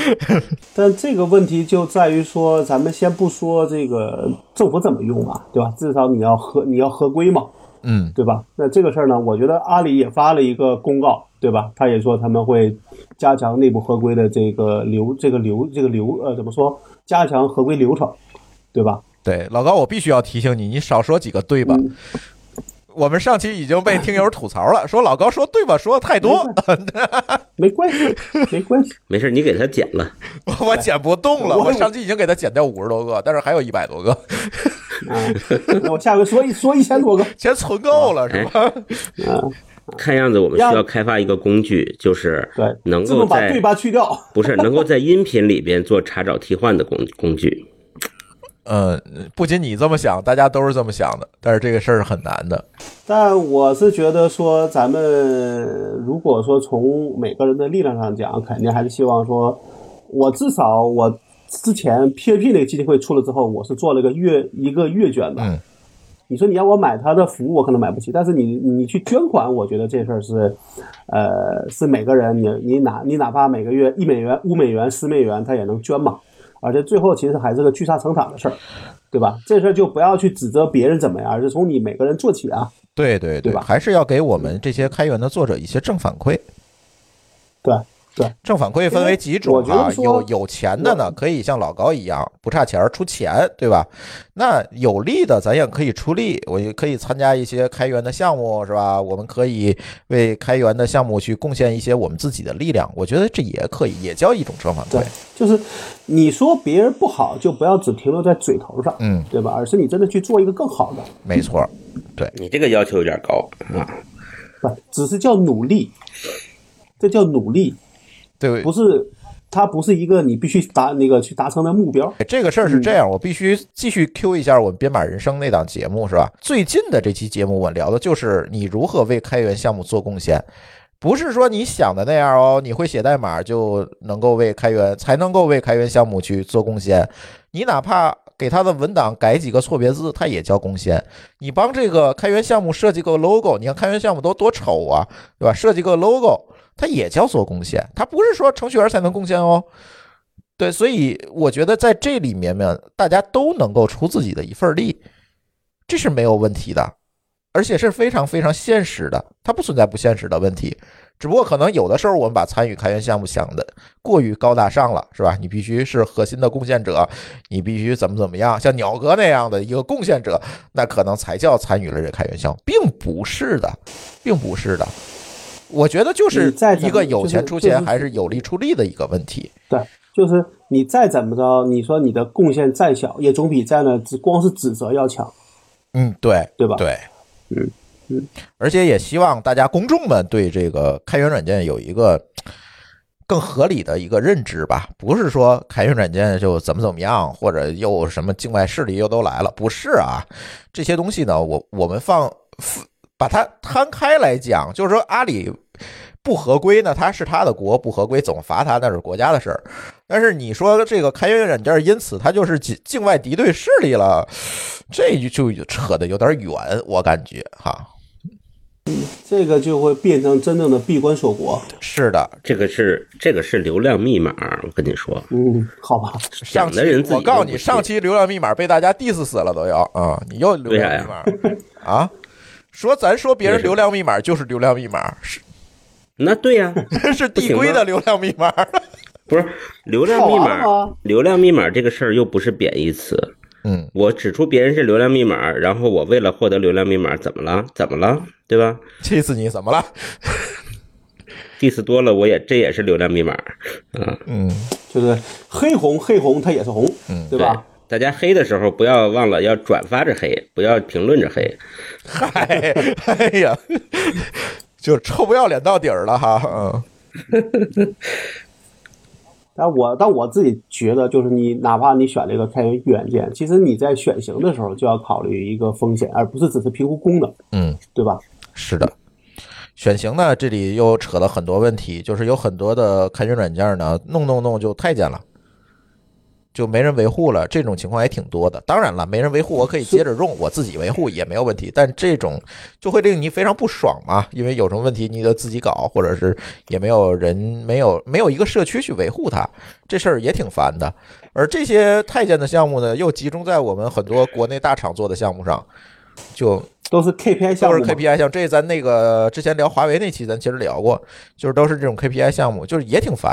但这个问题就在于说，咱们先不说这个政府怎么用啊，对吧？至少你要合你要合规嘛，嗯，对吧？那这个事儿呢，我觉得阿里也发了一个公告，对吧？他也说他们会加强内部合规的这个流这个流这个流呃怎么说？加强合规流程，对吧？对，老高，我必须要提醒你，你少说几个对吧？嗯我们上期已经被听友吐槽了，说老高说对吧说的太多，没关系，没关系。没事，你给他剪了。我剪不动了。我我上期已经给他剪掉五十多个，但是还有一百多个，啊，那我下回说一说一千多个，钱存够了是吧？啊，看样子我们需要开发一个工具，就是对，能够把对在吧去掉。不是能够在音频里边做查找替换的工工具。呃，不仅你这么想，大家都是这么想的，但是这个事儿是很难的。但我是觉得说，咱们如果说从每个人的力量上讲，肯定还是希望说，我至少我之前 PAP 那个基金会出了之后，我是做了个月一个月捐的。嗯你说你要我买他的服务，我可能买不起，但是你你去捐款，我觉得这事儿是，呃，是每个人你你哪你哪怕每个月一美元、五美元、十美元，他也能捐嘛。而且最后其实还是个聚沙成塔的事儿，对吧？这事儿就不要去指责别人怎么样，而是从你每个人做起啊。对对对吧还是要给我们这些开源的作者一些正反馈。对对，正反馈分为几种啊，我觉得有有钱的呢，可以像老高一样不差钱儿出钱，对吧？那有力的咱也可以出力，我也可以参加一些开源的项目，是吧？我们可以为开源的项目去贡献一些我们自己的力量，我觉得这也可以，也叫一种正反馈对。就是你说别人不好，就不要只停留在嘴头上，嗯，对吧？而是你真的去做一个更好的，没错，对你这个要求有点高啊。不，只是叫努力，这叫努力，对，不是它不是一个你必须达那个去达成的目标。这个事儿是这样，我必须继续 Q 一下我们编码人生那档节目，是吧？最近的这期节目，我聊的就是你如何为开源项目做贡献，不是说你想的那样哦，你会写代码就能够为开源，才能够为开源项目去做贡献。你哪怕给他的文档改几个错别字，它也叫贡献。你帮这个开源项目设计个 logo，你看开源项目都多丑啊，对吧？设计个 logo，它也叫做贡献，它不是说程序员才能贡献哦。对，所以我觉得在这里面呢，大家都能够出自己的一份力，这是没有问题的，而且是非常非常现实的，它不存在不现实的问题。只不过可能有的时候我们把参与开源项目想的过于高大上了，是吧？你必须是核心的贡献者，你必须怎么怎么样，像鸟哥那样的一个贡献者，那可能才叫参与了这开源项目，并不是的，并不是的。我觉得就是一个有钱出钱还是有力出力的一个问题。对，就是你再怎么着，你说你的贡献再小，也总比在那只光是指责要强。嗯，对，对吧对，嗯嗯，而且也希望大家公众们对这个开源软件有一个更合理的一个认知吧，不是说开源软件就怎么怎么样，或者又什么境外势力又都来了，不是啊，这些东西呢，我我们放把它摊开来讲，就是说阿里。不合规呢，它是他的国，不合规怎么罚他那是国家的事儿。但是你说这个开源软件因此它就是境境外敌对势力了，这就就扯得有点远，我感觉哈。这个就会变成真正的闭关锁国。是的，这个是这个是流量密码，我跟你说，嗯，好吧，上期想的人我告诉你，上期流量密码被大家 diss 死了都要啊、你又流量密码啊？说咱说别人流量密码就是流量密码，是那对呀、是递归的流量密码。不是流量密码，流量密码这个事儿又不是贬义词。嗯，我指出别人是流量密码，然后我为了获得流量密码，怎么了？怎么了？对吧气死你怎么了？？diss 多了，我也这也是流量密码，啊，嗯，就是黑红黑红它也是红，嗯对吧？大家黑的时候不要忘了要转发着黑，不要评论着黑。嗨，哎呀，就臭不要脸到底儿了哈。嗯，但我但我自己觉得，就是你哪怕你选这个开源软件，其实你在选型的时候就要考虑一个风险，而不是只是评估功能，嗯，对吧？是的。选型呢，这里又扯了很多问题，就是有很多的开源软件呢，弄弄弄就太监了。就没人维护了，这种情况也挺多的。当然了，没人维护我可以接着用，我自己维护也没有问题。但这种就会令你非常不爽嘛，因为有什么问题你得自己搞，或者是也没有人没有没有一个社区去维护它，这事儿也挺烦的。而这些太监的项目呢，又集中在我们很多国内大厂做的项目上，就都是 KPI 项目都是，KPI 项目。这咱那个之前聊华为那期，咱其实聊过，就是都是这种 KPI 项目，就是也挺烦。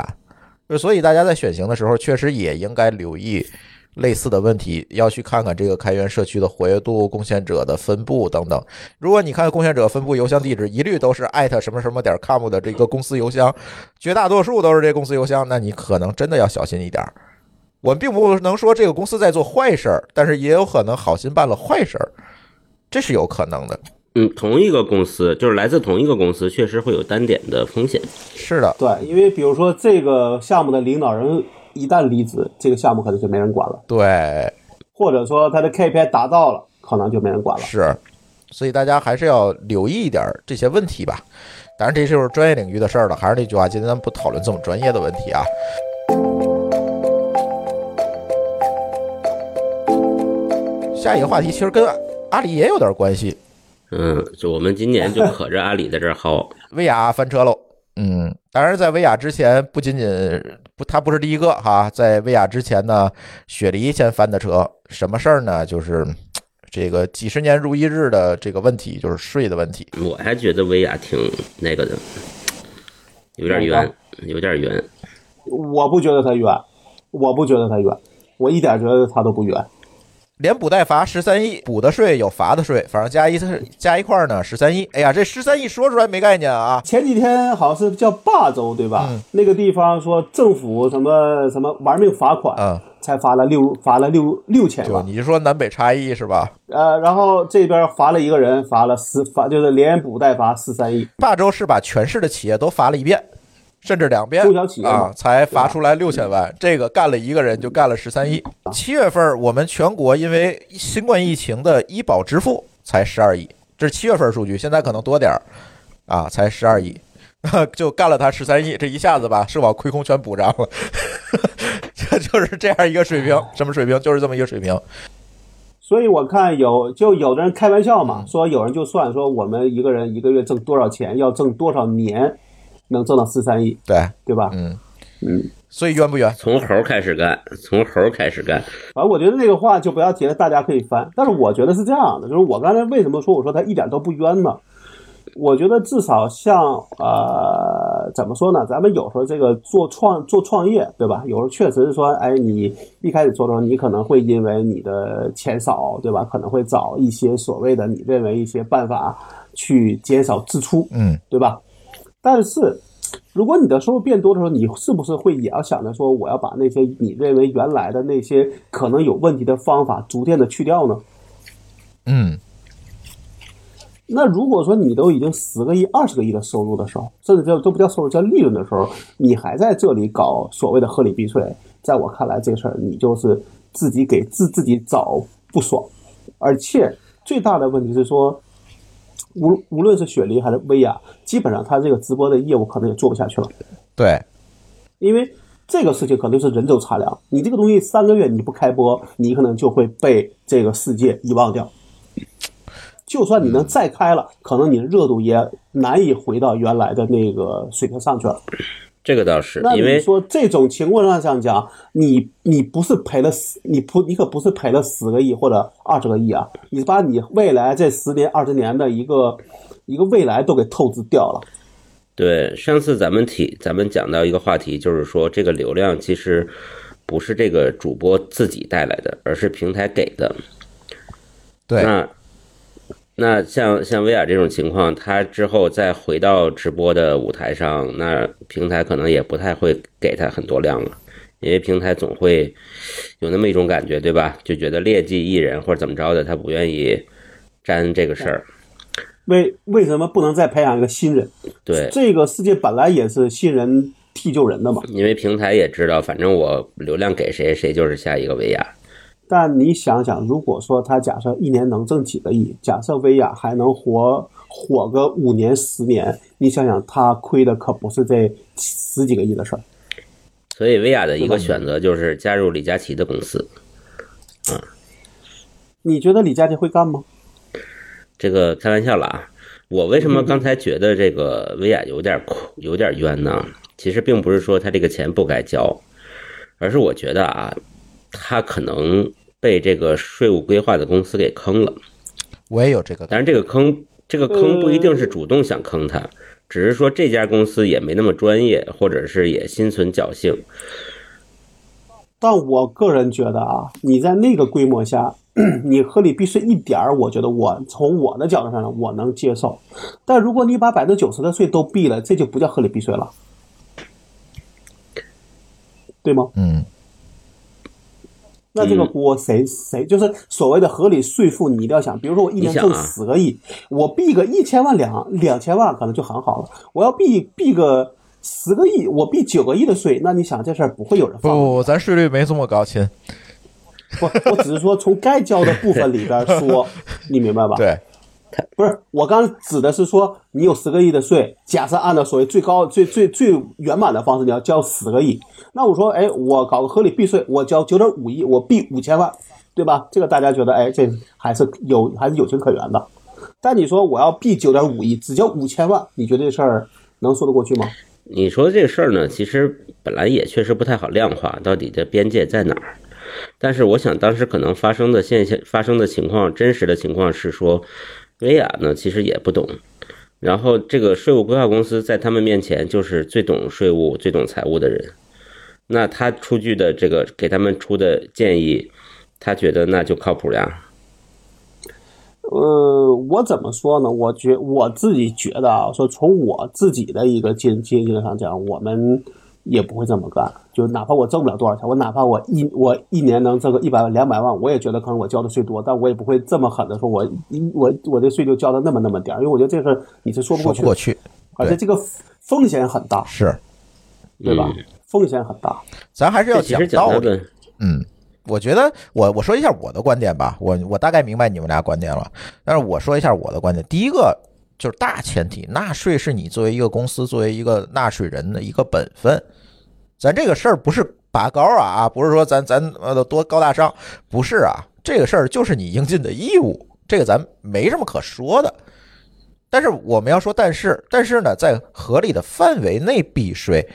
所以大家在选型的时候，确实也应该留意类似的问题，要去看看这个开源社区的活跃度、贡献者的分布等等。如果你看贡献者分布邮箱地址一律都是艾特什么什么点 com 的这个公司邮箱，绝大多数都是这公司邮箱，那你可能真的要小心一点。我们并不能说这个公司在做坏事儿，但是也有可能好心办了坏事儿，这是有可能的。嗯，同一个公司就是来自同一个公司，确实会有单点的风险。是的，对，因为比如说这个项目的领导人一旦离职，这个项目可能就没人管了，对，或者说他的 KPI 达到了，可能就没人管了。是，所以大家还是要留意一点儿这些问题吧。当然，这就是专业领域的事儿了。还是那句话，今天咱们不讨论这么专业的问题啊。下一个话题其实跟阿里也有点关系，嗯，就我们今年就可着阿里在这儿薅。薇娅翻车喽。嗯，当然，在薇娅之前，不仅仅不，他不是第一个哈，在薇娅之前呢，雪梨先翻的车。什么事儿呢？就是这个几十年如一日的这个问题，就是税的问题。我还觉得薇娅挺那个的，有点冤，有点冤。我不觉得他冤，我不觉得他冤，我一点觉得他都不冤。连补带罚十三亿，补的税有罚的税，反正加一加一块儿呢十三亿。哎呀，这十三亿说出来没概念啊！前几天好像是叫霸州对吧？嗯那个地方说政府什么什么玩命罚款，嗯，才罚了六罚了六六千万。就你就说南北差异是吧？呃，然后这边罚了一个人，罚了十罚就是连补带罚十三亿。霸州是把全市的企业都罚了一遍，甚至两遍中小企业嘛啊，才罚出来六千万。这个干了一个人就干了十三亿。七月份我们全国因为新冠疫情的医保支付才十二亿，这是七月份数据，现在可能多点儿啊，才十二亿。就干了他十三亿，这一下子吧，社保亏空全补上了，这 就是这样一个水平，什么水平？就是这么一个水平。所以我看有就有的人开玩笑嘛，说有人就算说我们一个人一个月挣多少钱，要挣多少年能挣到四三亿，对，对吧？嗯嗯，所以冤不冤？从猴开始干，从猴开始干。反正我觉得那个话就不要提了，大家可以翻。但是我觉得是这样的，就是我刚才为什么说我说他一点都不冤呢？我觉得至少像呃怎么说呢？咱们有时候这个做创做创业，对吧？有时候确实是说，哎，你一开始做的时候，你可能会因为你的钱少，对吧？可能会找一些所谓的你认为一些办法去减少支出，嗯，对吧？但是，如果你的收入变多的时候，你是不是会也要想着说，我要把那些你认为原来的那些可能有问题的方法逐渐的去掉呢？嗯，那如果说你都已经十个亿、二十个亿的收入的时候，甚至叫都不叫收入，叫利润的时候，你还在这里搞所谓的合理避税，在我看来，这事儿你就是自己给自自己找不爽，而且最大的问题是说，无无论是雪梨还是薇娅，基本上他这个直播的业务可能也做不下去了。对，因为这个事情可能是人走茶凉，你这个东西三个月你不开播，你可能就会被这个世界遗忘掉。就算你能再开了，可能你的热度也难以回到原来的那个水平上去了。这个倒是那因为你说这种情况上讲，你你不是赔了十，你不你可不是赔了十个亿或者二十个亿啊，你把你未来这十年二十年的一个一个未来都给透支掉了。对上次咱们提咱们讲到一个话题，就是说这个流量其实不是这个主播自己带来的，而是平台给的。对，那那像像薇娅这种情况，她之后再回到直播的舞台上，那平台可能也不太会给她很多量了，因为平台总会有那么一种感觉，对吧？就觉得劣迹艺人或者怎么着的，他不愿意沾这个事儿。为为什么不能再培养一个新人？对，这个世界本来也是新人替旧人的嘛。因为平台也知道，反正我流量给谁，谁就是下一个薇娅。但你想想，如果说他假设一年能挣几个亿，假设薇娅还能活火个五年十年，你想想他亏的可不是这十几个亿的事儿。所以薇娅的一个选择就是加入李佳琦的公司。你觉得李佳琦会干吗？这个开玩笑了啊！我为什么刚才觉得这个薇娅有点苦、有点冤呢？其实并不是说他这个钱不该交，而是我觉得啊，他可能被这个税务规划的公司给坑了。我也有这个但是，这个坑，这个坑不一定是主动想坑他，只是说这家公司也没那么专业，或者是也心存侥幸。但我个人觉得啊，你在那个规模下，你合理避税一点儿，我觉得我从我的角度上呢，我能接受。但如果你把百分之九十的税都避了，这就不叫合理避税了，对吗？嗯，那这个锅谁谁就是所谓的合理税负，你一定要想，比如说我一年挣十个亿，我避个一千万两两千万可能就很好了，我要避避个十个亿，我避九个亿的税，那你想这事儿不会有人放？不，咱税率没这么高，亲。不，我只是说从该交的部分里边说，你明白吧？，对，不是我刚指的是说，你有十个亿的税，假设按照所谓最高、最最最圆满的方式，你要交十个亿，那我说，哎，我搞个合理避税，我交九点五亿，我避五千万，对吧？这个大家觉得，哎，这还是有还是有情可原的。但你说我要避九点五亿，只交五千万，你觉得这事儿能说得过去吗？你说这个事儿呢，其实本来也确实不太好量化，到底这边界在哪儿？但是我想当时可能发生的现象、发生的情况、真实的情况是说，薇娅呢其实也不懂，然后这个税务规划公司在他们面前就是最懂税务、最懂财务的人，那他出具的这个给他们出的建议，他觉得那就靠谱呀。呃，我怎么说呢？我觉我自己觉得啊，说从我自己的一个经经济上讲，我们也不会这么干。就哪怕我挣不了多少钱，我哪怕我一我一年能挣个一百万、两百万，我也觉得可能我交的税多，但我也不会这么狠的说我一我我这税就交的那么那么点儿，因为我觉得这事儿你是说不过去而且这个风险很大，是，对吧？嗯风险很大。咱还是要讲道理。嗯，我觉得我我说一下我的观点吧，我我大概明白你们俩观点了，但是我说一下我的观点。第一个就是大前提，纳税是你作为一个公司、作为一个纳税人的一个本分。咱这个事儿不是拔高啊啊，不是说咱咱呃多高大上，不是啊，这个事儿就是你应尽的义务，这个咱没什么可说的。但是我们要说，但是但是呢，在合理的范围内避税，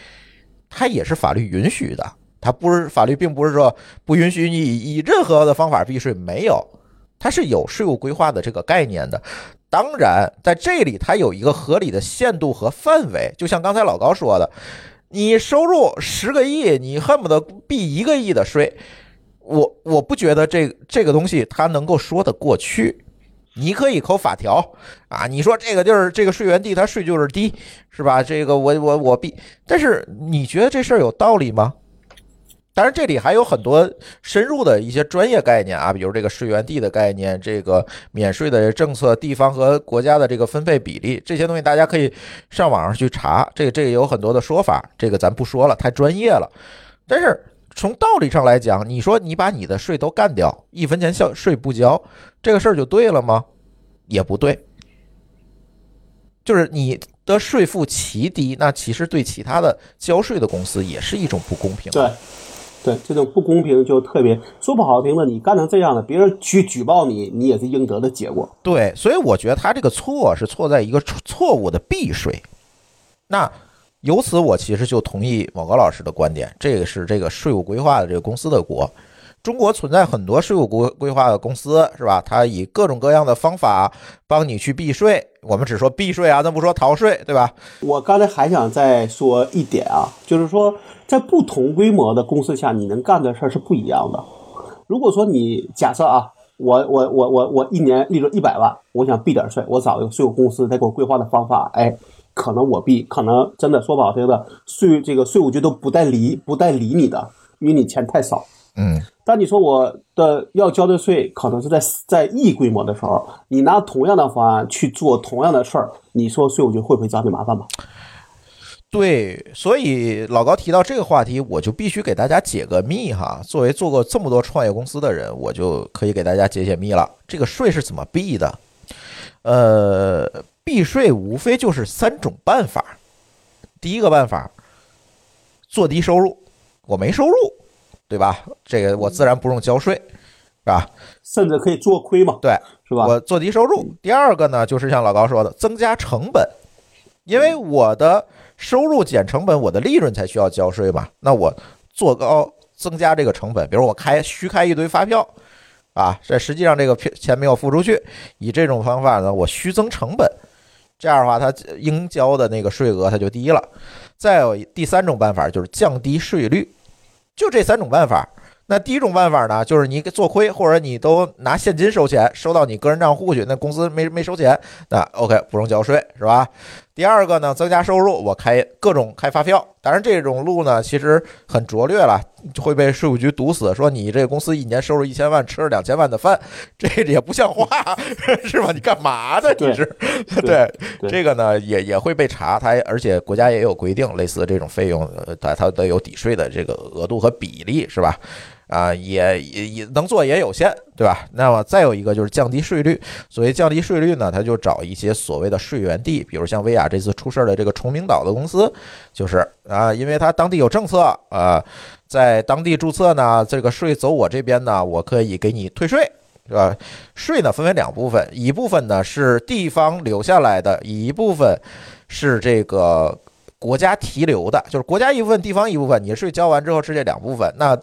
它也是法律允许的。它不是法律，并不是说不允许你以以任何的方法避税，没有，它是有税务规划的这个概念的。当然，在这里它有一个合理的限度和范围，就像刚才老高说的，你收入十个亿，你恨不得避一个亿的税，我我不觉得这这个东西它能够说得过去。你可以扣法条啊，你说这个地儿这个税源地它税就是低，是吧？这个我我我避，但是你觉得这事儿有道理吗？当然，这里还有很多深入的一些专业概念啊，比如这个税源地的概念，这个免税的政策、地方和国家的这个分配比例，这些东西大家可以上网上去查。这个这个有很多的说法，这个咱不说了，太专业了。但是从道理上来讲，你说你把你的税都干掉，一分钱交税不交，这个事儿就对了吗？也不对。就是你的税负奇低，那其实对其他的交税的公司也是一种不公平。对，对，这种不公平就特别说不好听的，你干成这样的，别人去举报你，你也是应得的结果。对，所以我觉得他这个错是错在一个错误的避税。那由此，我其实就同意某个老师的观点，这个是这个税务规划的这个公司的锅。中国存在很多税务规规划的公司，是吧？它以各种各样的方法帮你去避税。我们只说避税啊，咱不说逃税，对吧？我刚才还想再说一点啊，就是说，在不同规模的公司下，你能干的事儿是不一样的。如果说你假设啊，我我我我我一年利润一百万，我想避点税，我找一个税务公司，再给我规划的方法，哎，可能我避，可能真的说不好听的，税这个税务局都不带理不带理你的，因为你钱太少。嗯，但你说我的要交的税可能是在在亿规模的时候，你拿同样的方案去做同样的事儿，你说税务局会不会找你麻烦吧？对，所以老高提到这个话题，我就必须给大家解个密哈。作为做过这么多创业公司的人，我就可以给大家解解密了。这个税是怎么避的？呃，避税无非就是三种办法。第一个办法，做低收入，我没收入，对吧？这个我自然不用交税，是吧？甚至可以做亏嘛，对，是吧？我做低收入。第二个呢，就是像老高说的，增加成本，因为我的收入减成本，我的利润才需要交税嘛。那我做高增加这个成本，比如我开虚开一堆发票，啊，这实际上这个票钱没有付出去，以这种方法呢，我虚增成本，这样的话，它应交的那个税额它就低了。再有第三种办法就是降低税率，就这三种办法。那第一种办法呢，就是你做亏，或者你都拿现金收钱，收到你个人账户去，那公司没没收钱，那 OK 不用交税，是吧？第二个呢，增加收入，我开各种开发票，当然这种路呢其实很拙劣了，会被税务局堵死，说你这个公司一年收入一千万，吃了两千万的饭，这也不像话，是吧？你干嘛呢？你是对 这个呢也也会被查，它而且国家也有规定，类似这种费用，呃，它它得有抵税的这个额度和比例，是吧？啊，也也也能做也有限，对吧？那么再有一个就是降低税率。所谓降低税率呢，他就找一些所谓的税源地，比如像薇娅这次出事儿的这个崇明岛的公司，就是啊，因为它当地有政策啊，在当地注册呢，这个税走我这边呢，我可以给你退税，是吧？税呢分为两部分，一部分呢是地方留下来的，一部分是这个。国家提留的，就是国家一部分，地方一部分。你税交完之后是这两部分。那，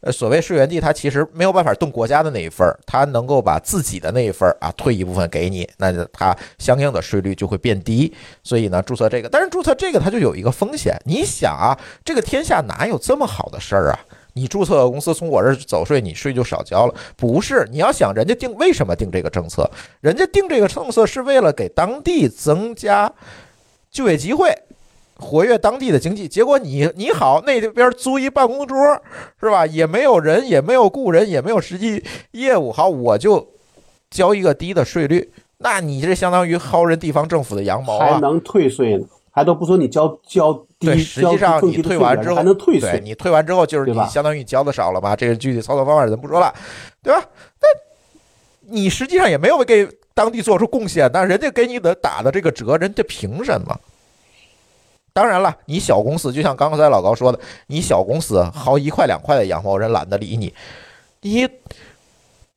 呃，所谓税源地，它其实没有办法动国家的那一份儿，它能够把自己的那一份儿啊退一部分给你，那它相应的税率就会变低。所以呢，注册这个，但是注册这个它就有一个风险。你想啊，这个天下哪有这么好的事儿啊？你注册公司从我这儿走税，你税就少交了？不是，你要想人家定为什么定这个政策？人家定这个政策是为了给当地增加就业机会。活跃当地的经济，结果你你好那边租一办公桌是吧？也没有人，也没有雇人，也没有实际业务，好我就交一个低的税率，那你这相当于薅人地方政府的羊毛啊！还能退税呢？还都不说你交交低，对，实际上你退完之后还能退税，你退完之后就是你相当于交的少了吧？这个具体操作方法咱不说了，对吧？那你实际上也没有给当地做出贡献，那人家给你的打的这个折，人家凭什么？当然了，你小公司就像刚才老高说的，你小公司薅一块两块的羊毛，人懒得理你。你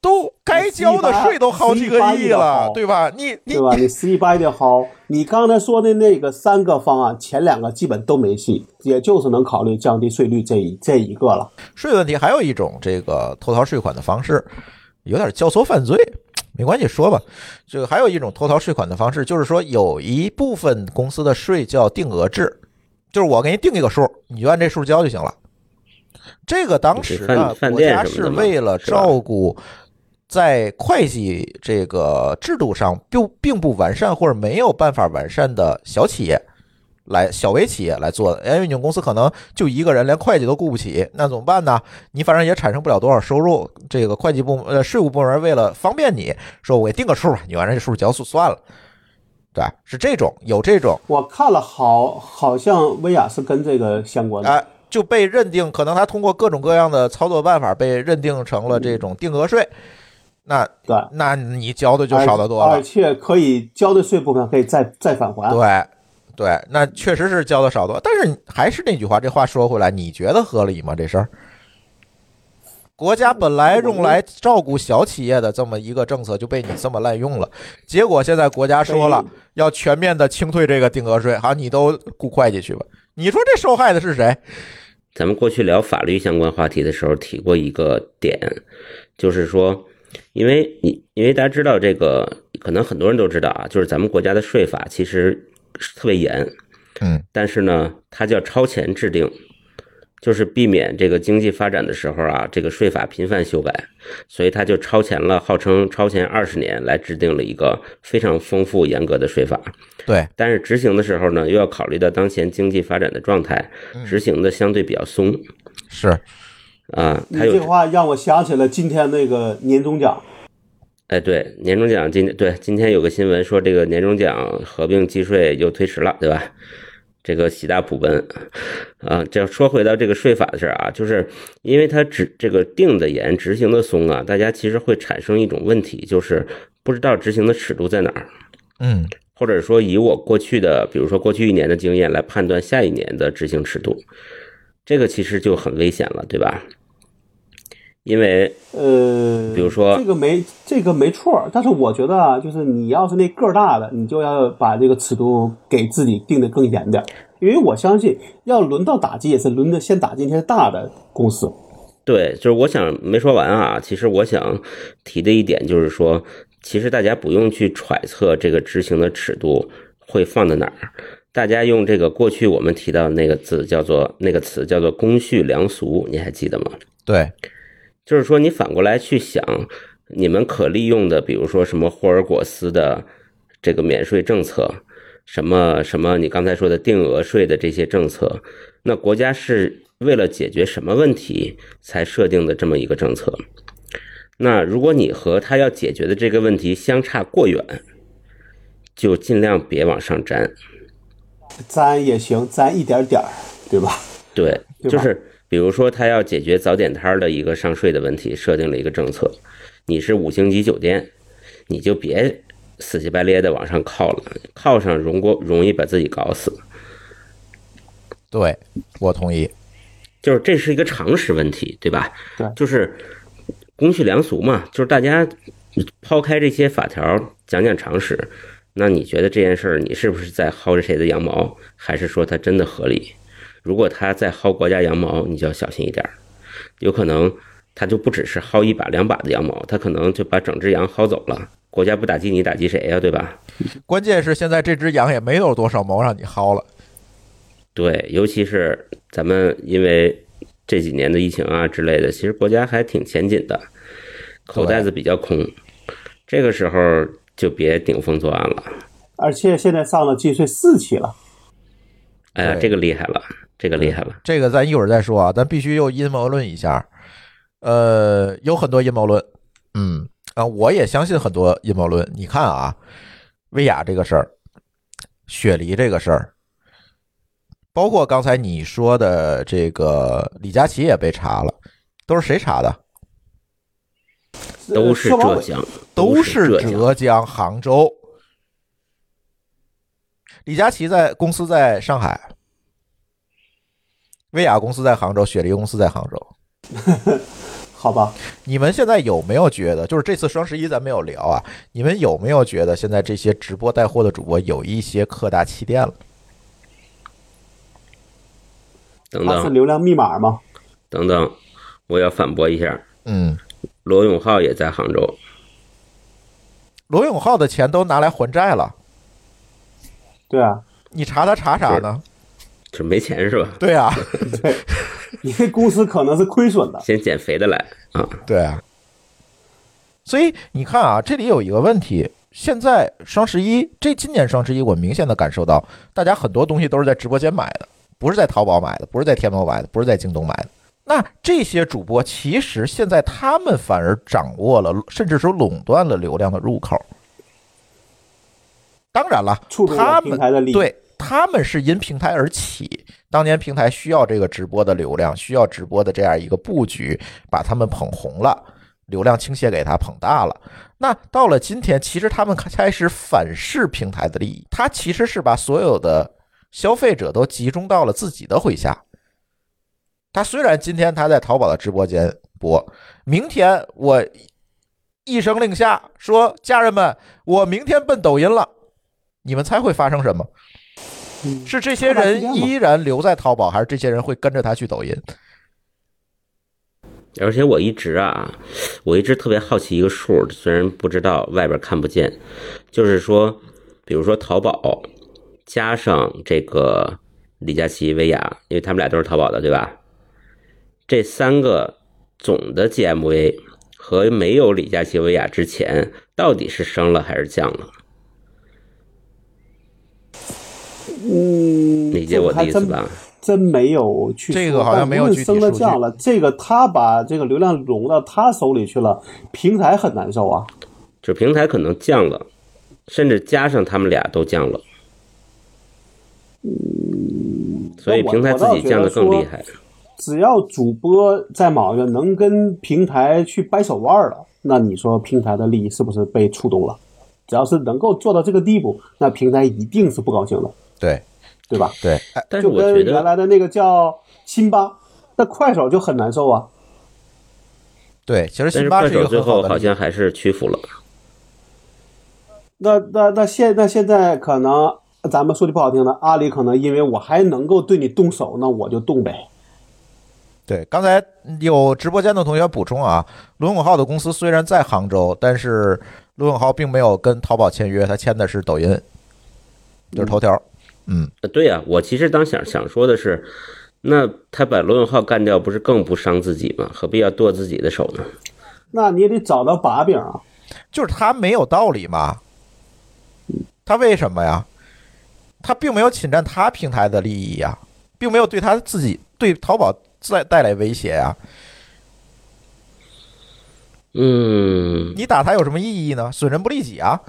都该交的税都薅几个亿了，对吧？你对吧？你十一八的薅，你刚才说的那个三个方案，前两个基本都没戏，也就是能考虑降低税率这一这一个了。税问题还有一种这个偷逃税款的方式，有点教唆犯罪。没关系，说吧。这个还有一种偷逃税款的方式，就是说有一部分公司的税叫定额制，就是我给你定一个数，你就按这数交就行了。这个当时呢，国家是为了照顾在会计这个制度上并并不完善或者没有办法完善的小企业。来小微企业来做的，因为你们公司可能就一个人，连会计都雇不起，那怎么办呢？你反正也产生不了多少收入。这个会计部呃税务部门为了方便你，说我给定个数吧，你按这数交数算了，对是这种有这种。我看了，好，好像薇娅是跟这个相关的，哎，就被认定可能他通过各种各样的操作办法被认定成了这种定额税，那对，那你交的就少得多了，而且可以交的税部分可以再再返还，对。对，那确实是交的少多，但是还是那句话，这话说回来，你觉得合理吗？这事儿，国家本来用来照顾小企业的这么一个政策，就被你这么滥用了。结果现在国家说了，要全面的清退这个定额税，好，你都雇会计去吧。你说这受害的是谁？咱们过去聊法律相关话题的时候提过一个点，就是说，因为你因为大家知道这个，可能很多人都知道啊，就是咱们国家的税法其实。特别严，嗯，但是呢，它叫超前制定，就是避免这个经济发展的时候啊，这个税法频繁修改，所以它就超前了，号称超前二十年来制定了一个非常丰富严格的税法。对，但是执行的时候呢，又要考虑到当前经济发展的状态，执行的相对比较松。是，啊，你这话让我想起了今天那个年终奖。哎，对，年终奖今对今天有个新闻说，这个年终奖合并计税又推迟了，对吧？这个喜大普奔啊！这说回到这个税法的事儿啊，就是因为它执这个定的严，执行的松啊，大家其实会产生一种问题，就是不知道执行的尺度在哪儿。嗯，或者说以我过去的，比如说过去一年的经验来判断下一年的执行尺度。这个其实就很危险了，对吧？因为呃，比如说这个没这个没错，但是我觉得啊，就是你要是那个儿大的，你就要把这个尺度给自己定的更严点，因为我相信要轮到打击也是轮着先打击那些大的公司。对，就是我想没说完啊。其实我想提的一点就是说，其实大家不用去揣测这个执行的尺度会放在哪儿，大家用这个过去我们提到的那个字叫做那个词叫做公序良俗，你还记得吗？对，就是说，你反过来去想，你们可利用的，比如说什么霍尔果斯的这个免税政策，什么什么你刚才说的定额税的这些政策，那国家是为了解决什么问题才设定的这么一个政策？那如果你和他要解决的这个问题相差过远，就尽量别往上粘，粘也行，粘一点点儿，对吧？对，就是比如说他要解决早点摊儿的一个上税的问题，设定了一个政策，你是五星级酒店，你就别死乞白咧的往上靠了，靠上容过容易把自己搞死。对，我同意。就是这是一个常识问题，对吧？对就是公序良俗嘛，就是大家抛开这些法条，讲讲常识。那你觉得这件事儿，你是不是在薅着谁的羊毛，还是说它真的合理？如果他再薅国家羊毛，你就要小心一点儿，有可能他就不只是薅一把两把的羊毛，他可能就把整只羊薅走了。国家不打击你，打击谁呀、对吧？关键是现在这只羊也没有多少毛让你薅了。对，尤其是咱们因为这几年的疫情啊之类的，其实国家还挺钱紧的，口袋子比较空，这个时候就别顶风作案了。而且现在上了计税四期了，哎呀，这个厉害了，这个厉害了。这个咱一会儿再说啊，咱必须又阴谋论一下。呃，有很多阴谋论，嗯啊，我也相信很多阴谋论。你看啊，薇娅这个事儿，雪梨这个事儿，包括刚才你说的这个李佳琦也被查了，都是谁查的？都是浙江，都是。浙江杭州。李佳琦在公司在上海，薇娅公司在杭州，雪梨公司在杭州。好吧？你们现在有没有觉得，就是这次双十一咱没有聊啊？你们有没有觉得现在这些直播带货的主播有一些客大气店了？等等是流量密码吗？等等，我要反驳一下，嗯，罗永浩也在杭州。罗永浩的钱都拿来还债了，对啊，你查他查啥呢？这没钱是吧？对啊，对，你这公司可能是亏损的。先减肥的来啊！对啊。所以你看啊，这里有一个问题。现在双十一，这今年双十一，我明显的感受到，大家很多东西都是在直播间买的，不是在淘宝买的，不是在天猫买的，不是在京东买的。那这些主播其实现在他们反而掌握了，甚至说垄断了流量的入口。当然了他们对他们是因平台而起，当年平台需要这个直播的流量，需要直播的这样一个布局，把他们捧红了，流量倾斜给他捧大了。那到了今天，其实他们开始反噬平台的利益，他其实是把所有的消费者都集中到了自己的麾下。他虽然今天他在淘宝的直播间播，明天我一声令下说：“家人们，我明天奔抖音了。”你们猜会发生什么？嗯是这些人依然留在淘宝，还是这些人会跟着他去抖音？而且我一直啊，我一直特别好奇一个数，虽然不知道外边看不见，就是说，比如说淘宝加上这个李佳琦、薇娅，因为他们俩都是淘宝的，对吧？这三个总的 GMV 和没有李佳琦、薇娅之前，到底是升了还是降了？嗯，理解我的意思吧？真没有去这个好像没有具体但无论升了数据降了，这个他把这个流量拢到他手里去了，平台很难受啊。就平台可能降了，甚至加上他们俩都降了，嗯所以平台自己降的更厉害。只要主播在某一个能跟平台去掰手腕了，那你说平台的利益是不是被触动了？只要是能够做到这个地步，那平台一定是不高兴的。对，对吧？对，哎但是就跟我觉得原来的那个叫辛巴，那快手就很难受啊。对，其实辛巴一个最很好的例子后好像还是屈服了。那那那现那现在可能咱们说句不好听的，阿里可能因为我还能够对你动手，那我就动呗。对，刚才有直播间的同学补充啊，罗永浩的公司虽然在杭州，但是罗永浩并没有跟淘宝签约，他签的是抖音，就是头条。嗯，呃对呀、我其实当想想说的是，那他把罗永浩干掉，不是更不伤自己吗？何必要剁自己的手呢？那你也得找到把柄啊。就是他没有道理嘛。他为什么呀？他并没有侵占他平台的利益呀，并没有对他自己对淘宝带带来威胁呀。嗯，你打他有什么意义呢？损人不利己啊。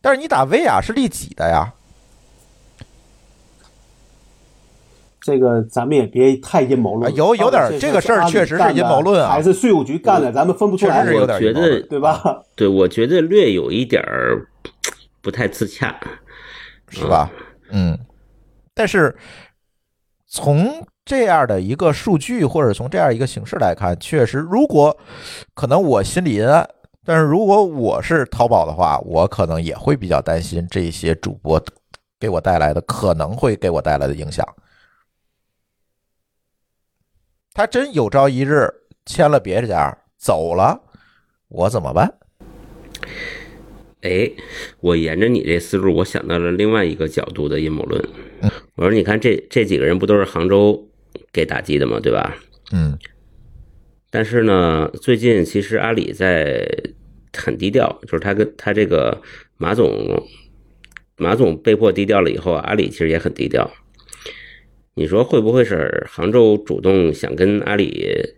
但是你打薇娅是利己的呀。这个咱们也别太阴谋论、啊有有点这个事儿确实是阴谋论啊还是税务局干的，咱们分不出来，确实是有点我觉得对吧？对，我觉得略有一点儿不太自洽。是吧？嗯，但是从这样的一个数据或者从这样一个形式来看，确实，如果可能我心里阴暗，但是如果我是淘宝的话，我可能也会比较担心这些主播给我带来的可能会给我带来的影响。他真有朝一日签了别家走了，我怎么办？哎，我沿着你这思路，我想到了另外一个角度的阴谋论。我说，你看这这几个人不都是杭州给打击的吗？对吧？嗯但是呢，最近其实阿里在很低调，就是他跟他这个马总，马总被迫低调了以后，阿里其实也很低调。你说会不会是杭州主动想跟阿里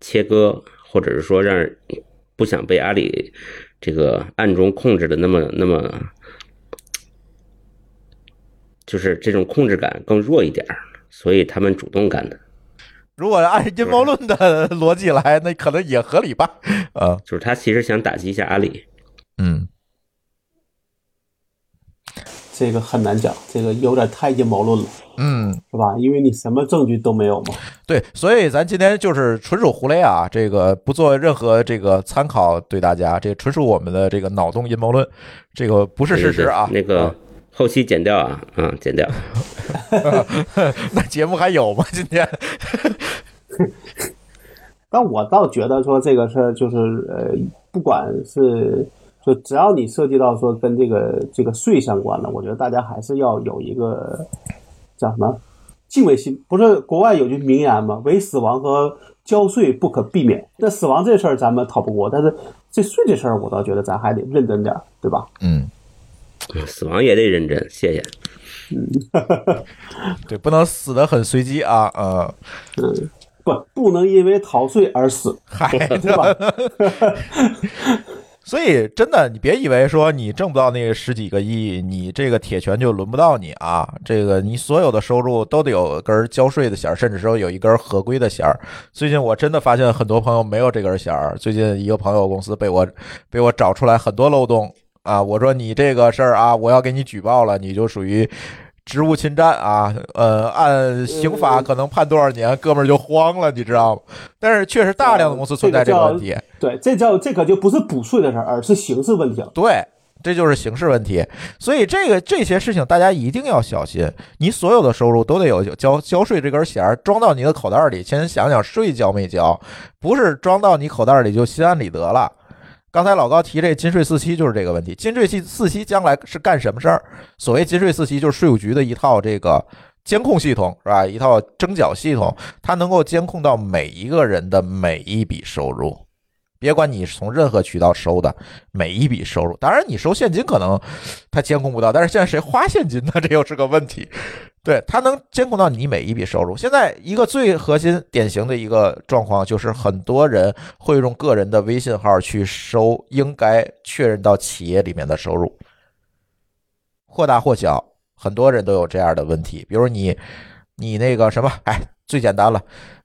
切割，或者是说让不想被阿里这个暗中控制的那么那么，就是这种控制感更弱一点，所以他们主动干的。如果按阴谋论的逻辑来，那可能也合理吧？啊，就是他其实想打击一下阿里。嗯。这个很难讲，这个有点太阴谋论了，嗯，是吧？因为你什么证据都没有嘛。对，所以咱今天就是纯属胡雷啊，这个不做任何这个参考，对大家，这纯属我们的这个脑洞阴谋论，这个不是事实啊。那个后期剪掉啊，嗯，剪掉。那节目还有吗？今天？但我倒觉得说这个事儿就是呃，不管是就只要你涉及到说跟这个这个税相关的，我觉得大家还是要有一个叫什么敬畏心。不是国外有句名言吗？唯死亡和交税不可避免。那死亡这事儿咱们逃不过，但是这税这事儿，我倒觉得咱还得认真点儿，对吧？嗯，死亡也得认真，谢谢。嗯 对，不能死的很随机啊，呃，嗯，不，不能因为逃税而死，嗨，对吧？所以真的，你别以为说你挣不到那十几个亿，你这个铁拳就轮不到你啊！这个你所有的收入都得有根交税的弦儿，甚至说有一根合规的弦儿。最近我真的发现很多朋友没有这根弦儿。最近一个朋友公司被我被我找出来很多漏洞啊！我说你这个事儿啊，我要给你举报了，你就属于。职务侵占啊，呃，按刑法可能判多少年，哥们儿就慌了，你知道吗？但是确实大量的公司存在这个问题。对，这叫这可就不是补税的事儿，而是刑事问题了。对，这就是刑事问题。所以这个这些事情大家一定要小心，你所有的收入都得有交交税这根弦儿装到你的口袋里，先想想税交没交，不是装到你口袋里就心安理得了。刚才老高提这金税四期就是这个问题，金税四四期将来是干什么事儿？所谓金税四期就是税务局的一套这个监控系统是吧？一套征缴系统，它能够监控到每一个人的每一笔收入。别管你是从任何渠道收的每一笔收入，当然你收现金可能他监控不到，但是现在谁花现金呢？这又是个问题。对，他能监控到你每一笔收入。现在一个最核心、典型的一个状况就是，很多人会用个人的微信号去收应该确认到企业里面的收入，或大或小，很多人都有这样的问题。比如你，你那个什么，哎，最简单了，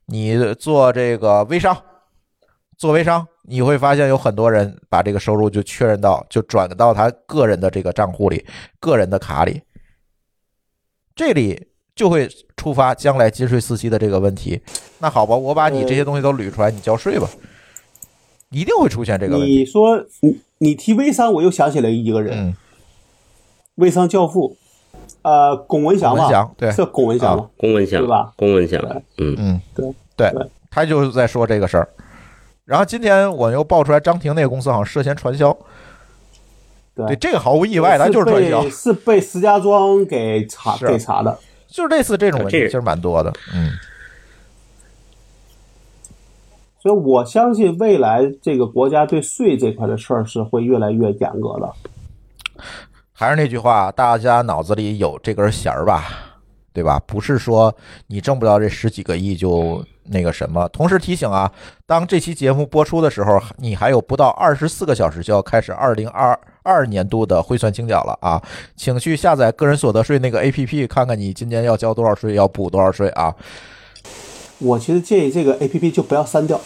你做这个微商。做微商，你会发现有很多人把这个收入就确认到，就转到他个人的这个账户里、个人的卡里。这里就会触发将来金税四期的这个问题。那好吧，我把你这些东西都捋出来，你交税吧，一定会出现这个问题。你说你你提微商，我又想起来一个人，嗯，微商教父，呃，龚文祥吧文祥，对是龚文祥吗？龚文祥对吧，龚文祥，嗯，嗯，对对对，他就是在说这个事儿。然后今天我又爆出来，张婷那个公司好像涉嫌传销，对对，这个毫无意外，它就是传销，是被石家庄给查给查的。就是类似这种问题，其实蛮多的。嗯，所以我相信未来这个国家对税这块的事儿是会越来越严格的。还是那句话，大家脑子里有这根弦儿吧，对吧？不是说你挣不到这十几个亿就那个什么。同时提醒啊，当这期节目播出的时候，你还有不到二十四个小时就要开始二零二二年度的汇算清缴了啊，请去下载个人所得税那个 APP，看看你今年要交多少税，要补多少税啊。我其实建议这个 A P P 就不要删掉，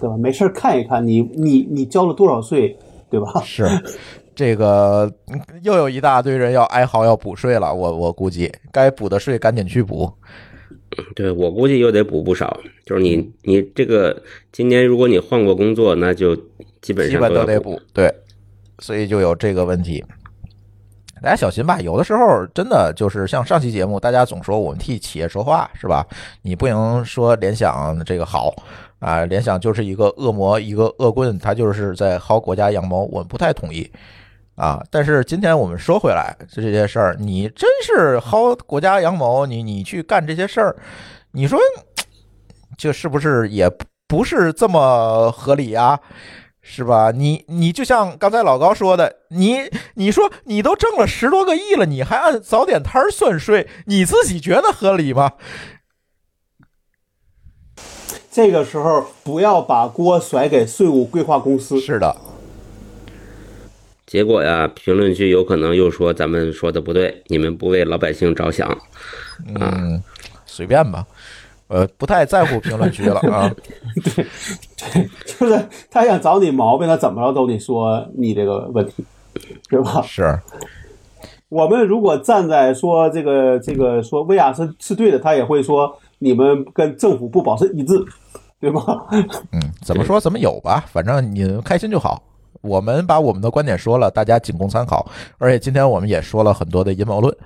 对吧？没事看一看你你你交了多少税，对吧？是，这个嗯又有一大堆人要哀嚎要补税了，我我估计该补的税赶紧去补。对我估计又得补不少。就是你你这个今年如果你换过工作，那就基本基本都得补，对，所以就有这个问题。大家小心吧，有的时候真的就是像上期节目，大家总说我们替企业说话，是吧？你不能说联想这个好啊，联想就是一个恶魔，一个恶棍，他就是在薅国家羊毛，我们不太同意啊。但是今天我们说回来，就这些事儿，你真是薅国家羊毛，你你去干这些事儿，你说这是不是也不是这么合理呀？是吧？你你就像刚才老高说的，你你说你都挣了十多个亿了，你还按早点摊儿算税，你自己觉得合理吗？这个时候不要把锅甩给税务规划公司。是的，结果呀，评论区有可能又说咱们说的不对，你们不为老百姓着想。嗯，随便吧，呃，不太在乎评论区了啊。对 就是他想找你毛病，他怎么着都得说你这个问题，对吧？是，我们如果站在说这个这个说薇娅是是对的，他也会说你们跟政府不保持一致，对吗？嗯，怎么说怎么有吧，反正你开心就好。我们把我们的观点说了，大家仅供参考。而且今天我们也说了很多的阴谋论，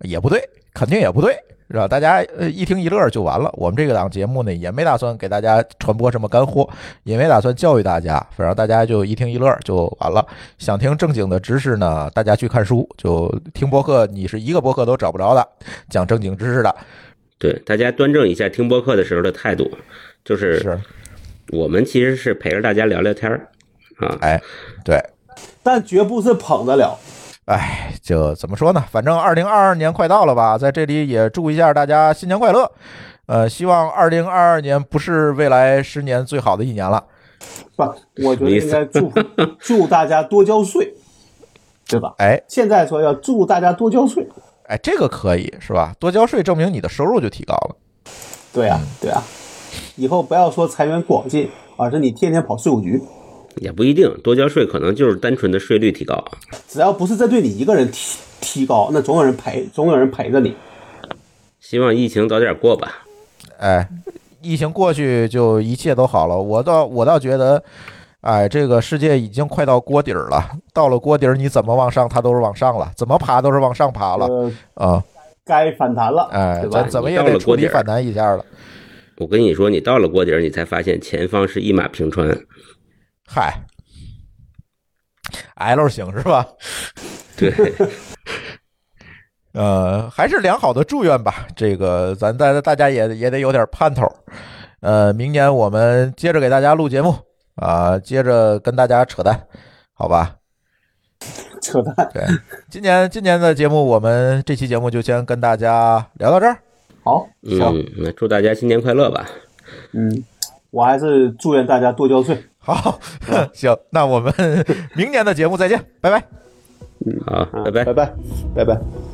也不对，肯定也不对，是吧？大家呃一听一乐就完了。我们这个档节目呢，也没打算给大家传播什么干货，也没打算教育大家，反正大家就一听一乐就完了。想听正经的知识呢，大家去看书，就听播客，你是一个播客都找不着的讲正经知识的，对，大家端正一下听播客的时候的态度，就是是，我们其实是陪着大家聊聊天儿啊。哎，对。但绝不是捧得了。哎，就怎么说呢？反正二零二二年快到了吧，在这里也祝一下大家新年快乐。呃，希望二零二二年不是未来十年最好的一年了。不，我觉得应该祝 祝大家多交税，对吧？哎现在说要祝大家多交税，哎，这个可以是吧？多交税证明你的收入就提高了。对啊、对啊、以后不要说财源广进，而是你天天跑税务局，也不一定，多交税可能就是单纯的税率提高。只要不是针对你一个人提提高，那总有人陪，总有人陪着你。希望疫情早点过吧。哎，疫情过去就一切都好了。我倒我倒觉得，哎，这个世界已经快到锅底儿了。到了锅底儿，你怎么往上，它都是往上了；怎么爬都是往上爬了呃，啊！该反弹了，哎，对吧咱？怎么也得了锅底儿触底反弹一下了。我跟你说，你到了锅底儿，你才发现前方是一马平川。嗨，L 型是吧？对，呃，还是良好的祝愿吧。这个咱大大家也也得有点盼头。呃，明年我们接着给大家录节目啊、接着跟大家扯淡，好吧？扯淡。对，今年今年的节目，我们这期节目就先跟大家聊到这儿。好，嗯，那祝大家新年快乐吧。嗯，我还是祝愿大家多交税。好，行，那我们明年的节目再见，拜拜。嗯好，啊拜拜拜。拜，拜拜。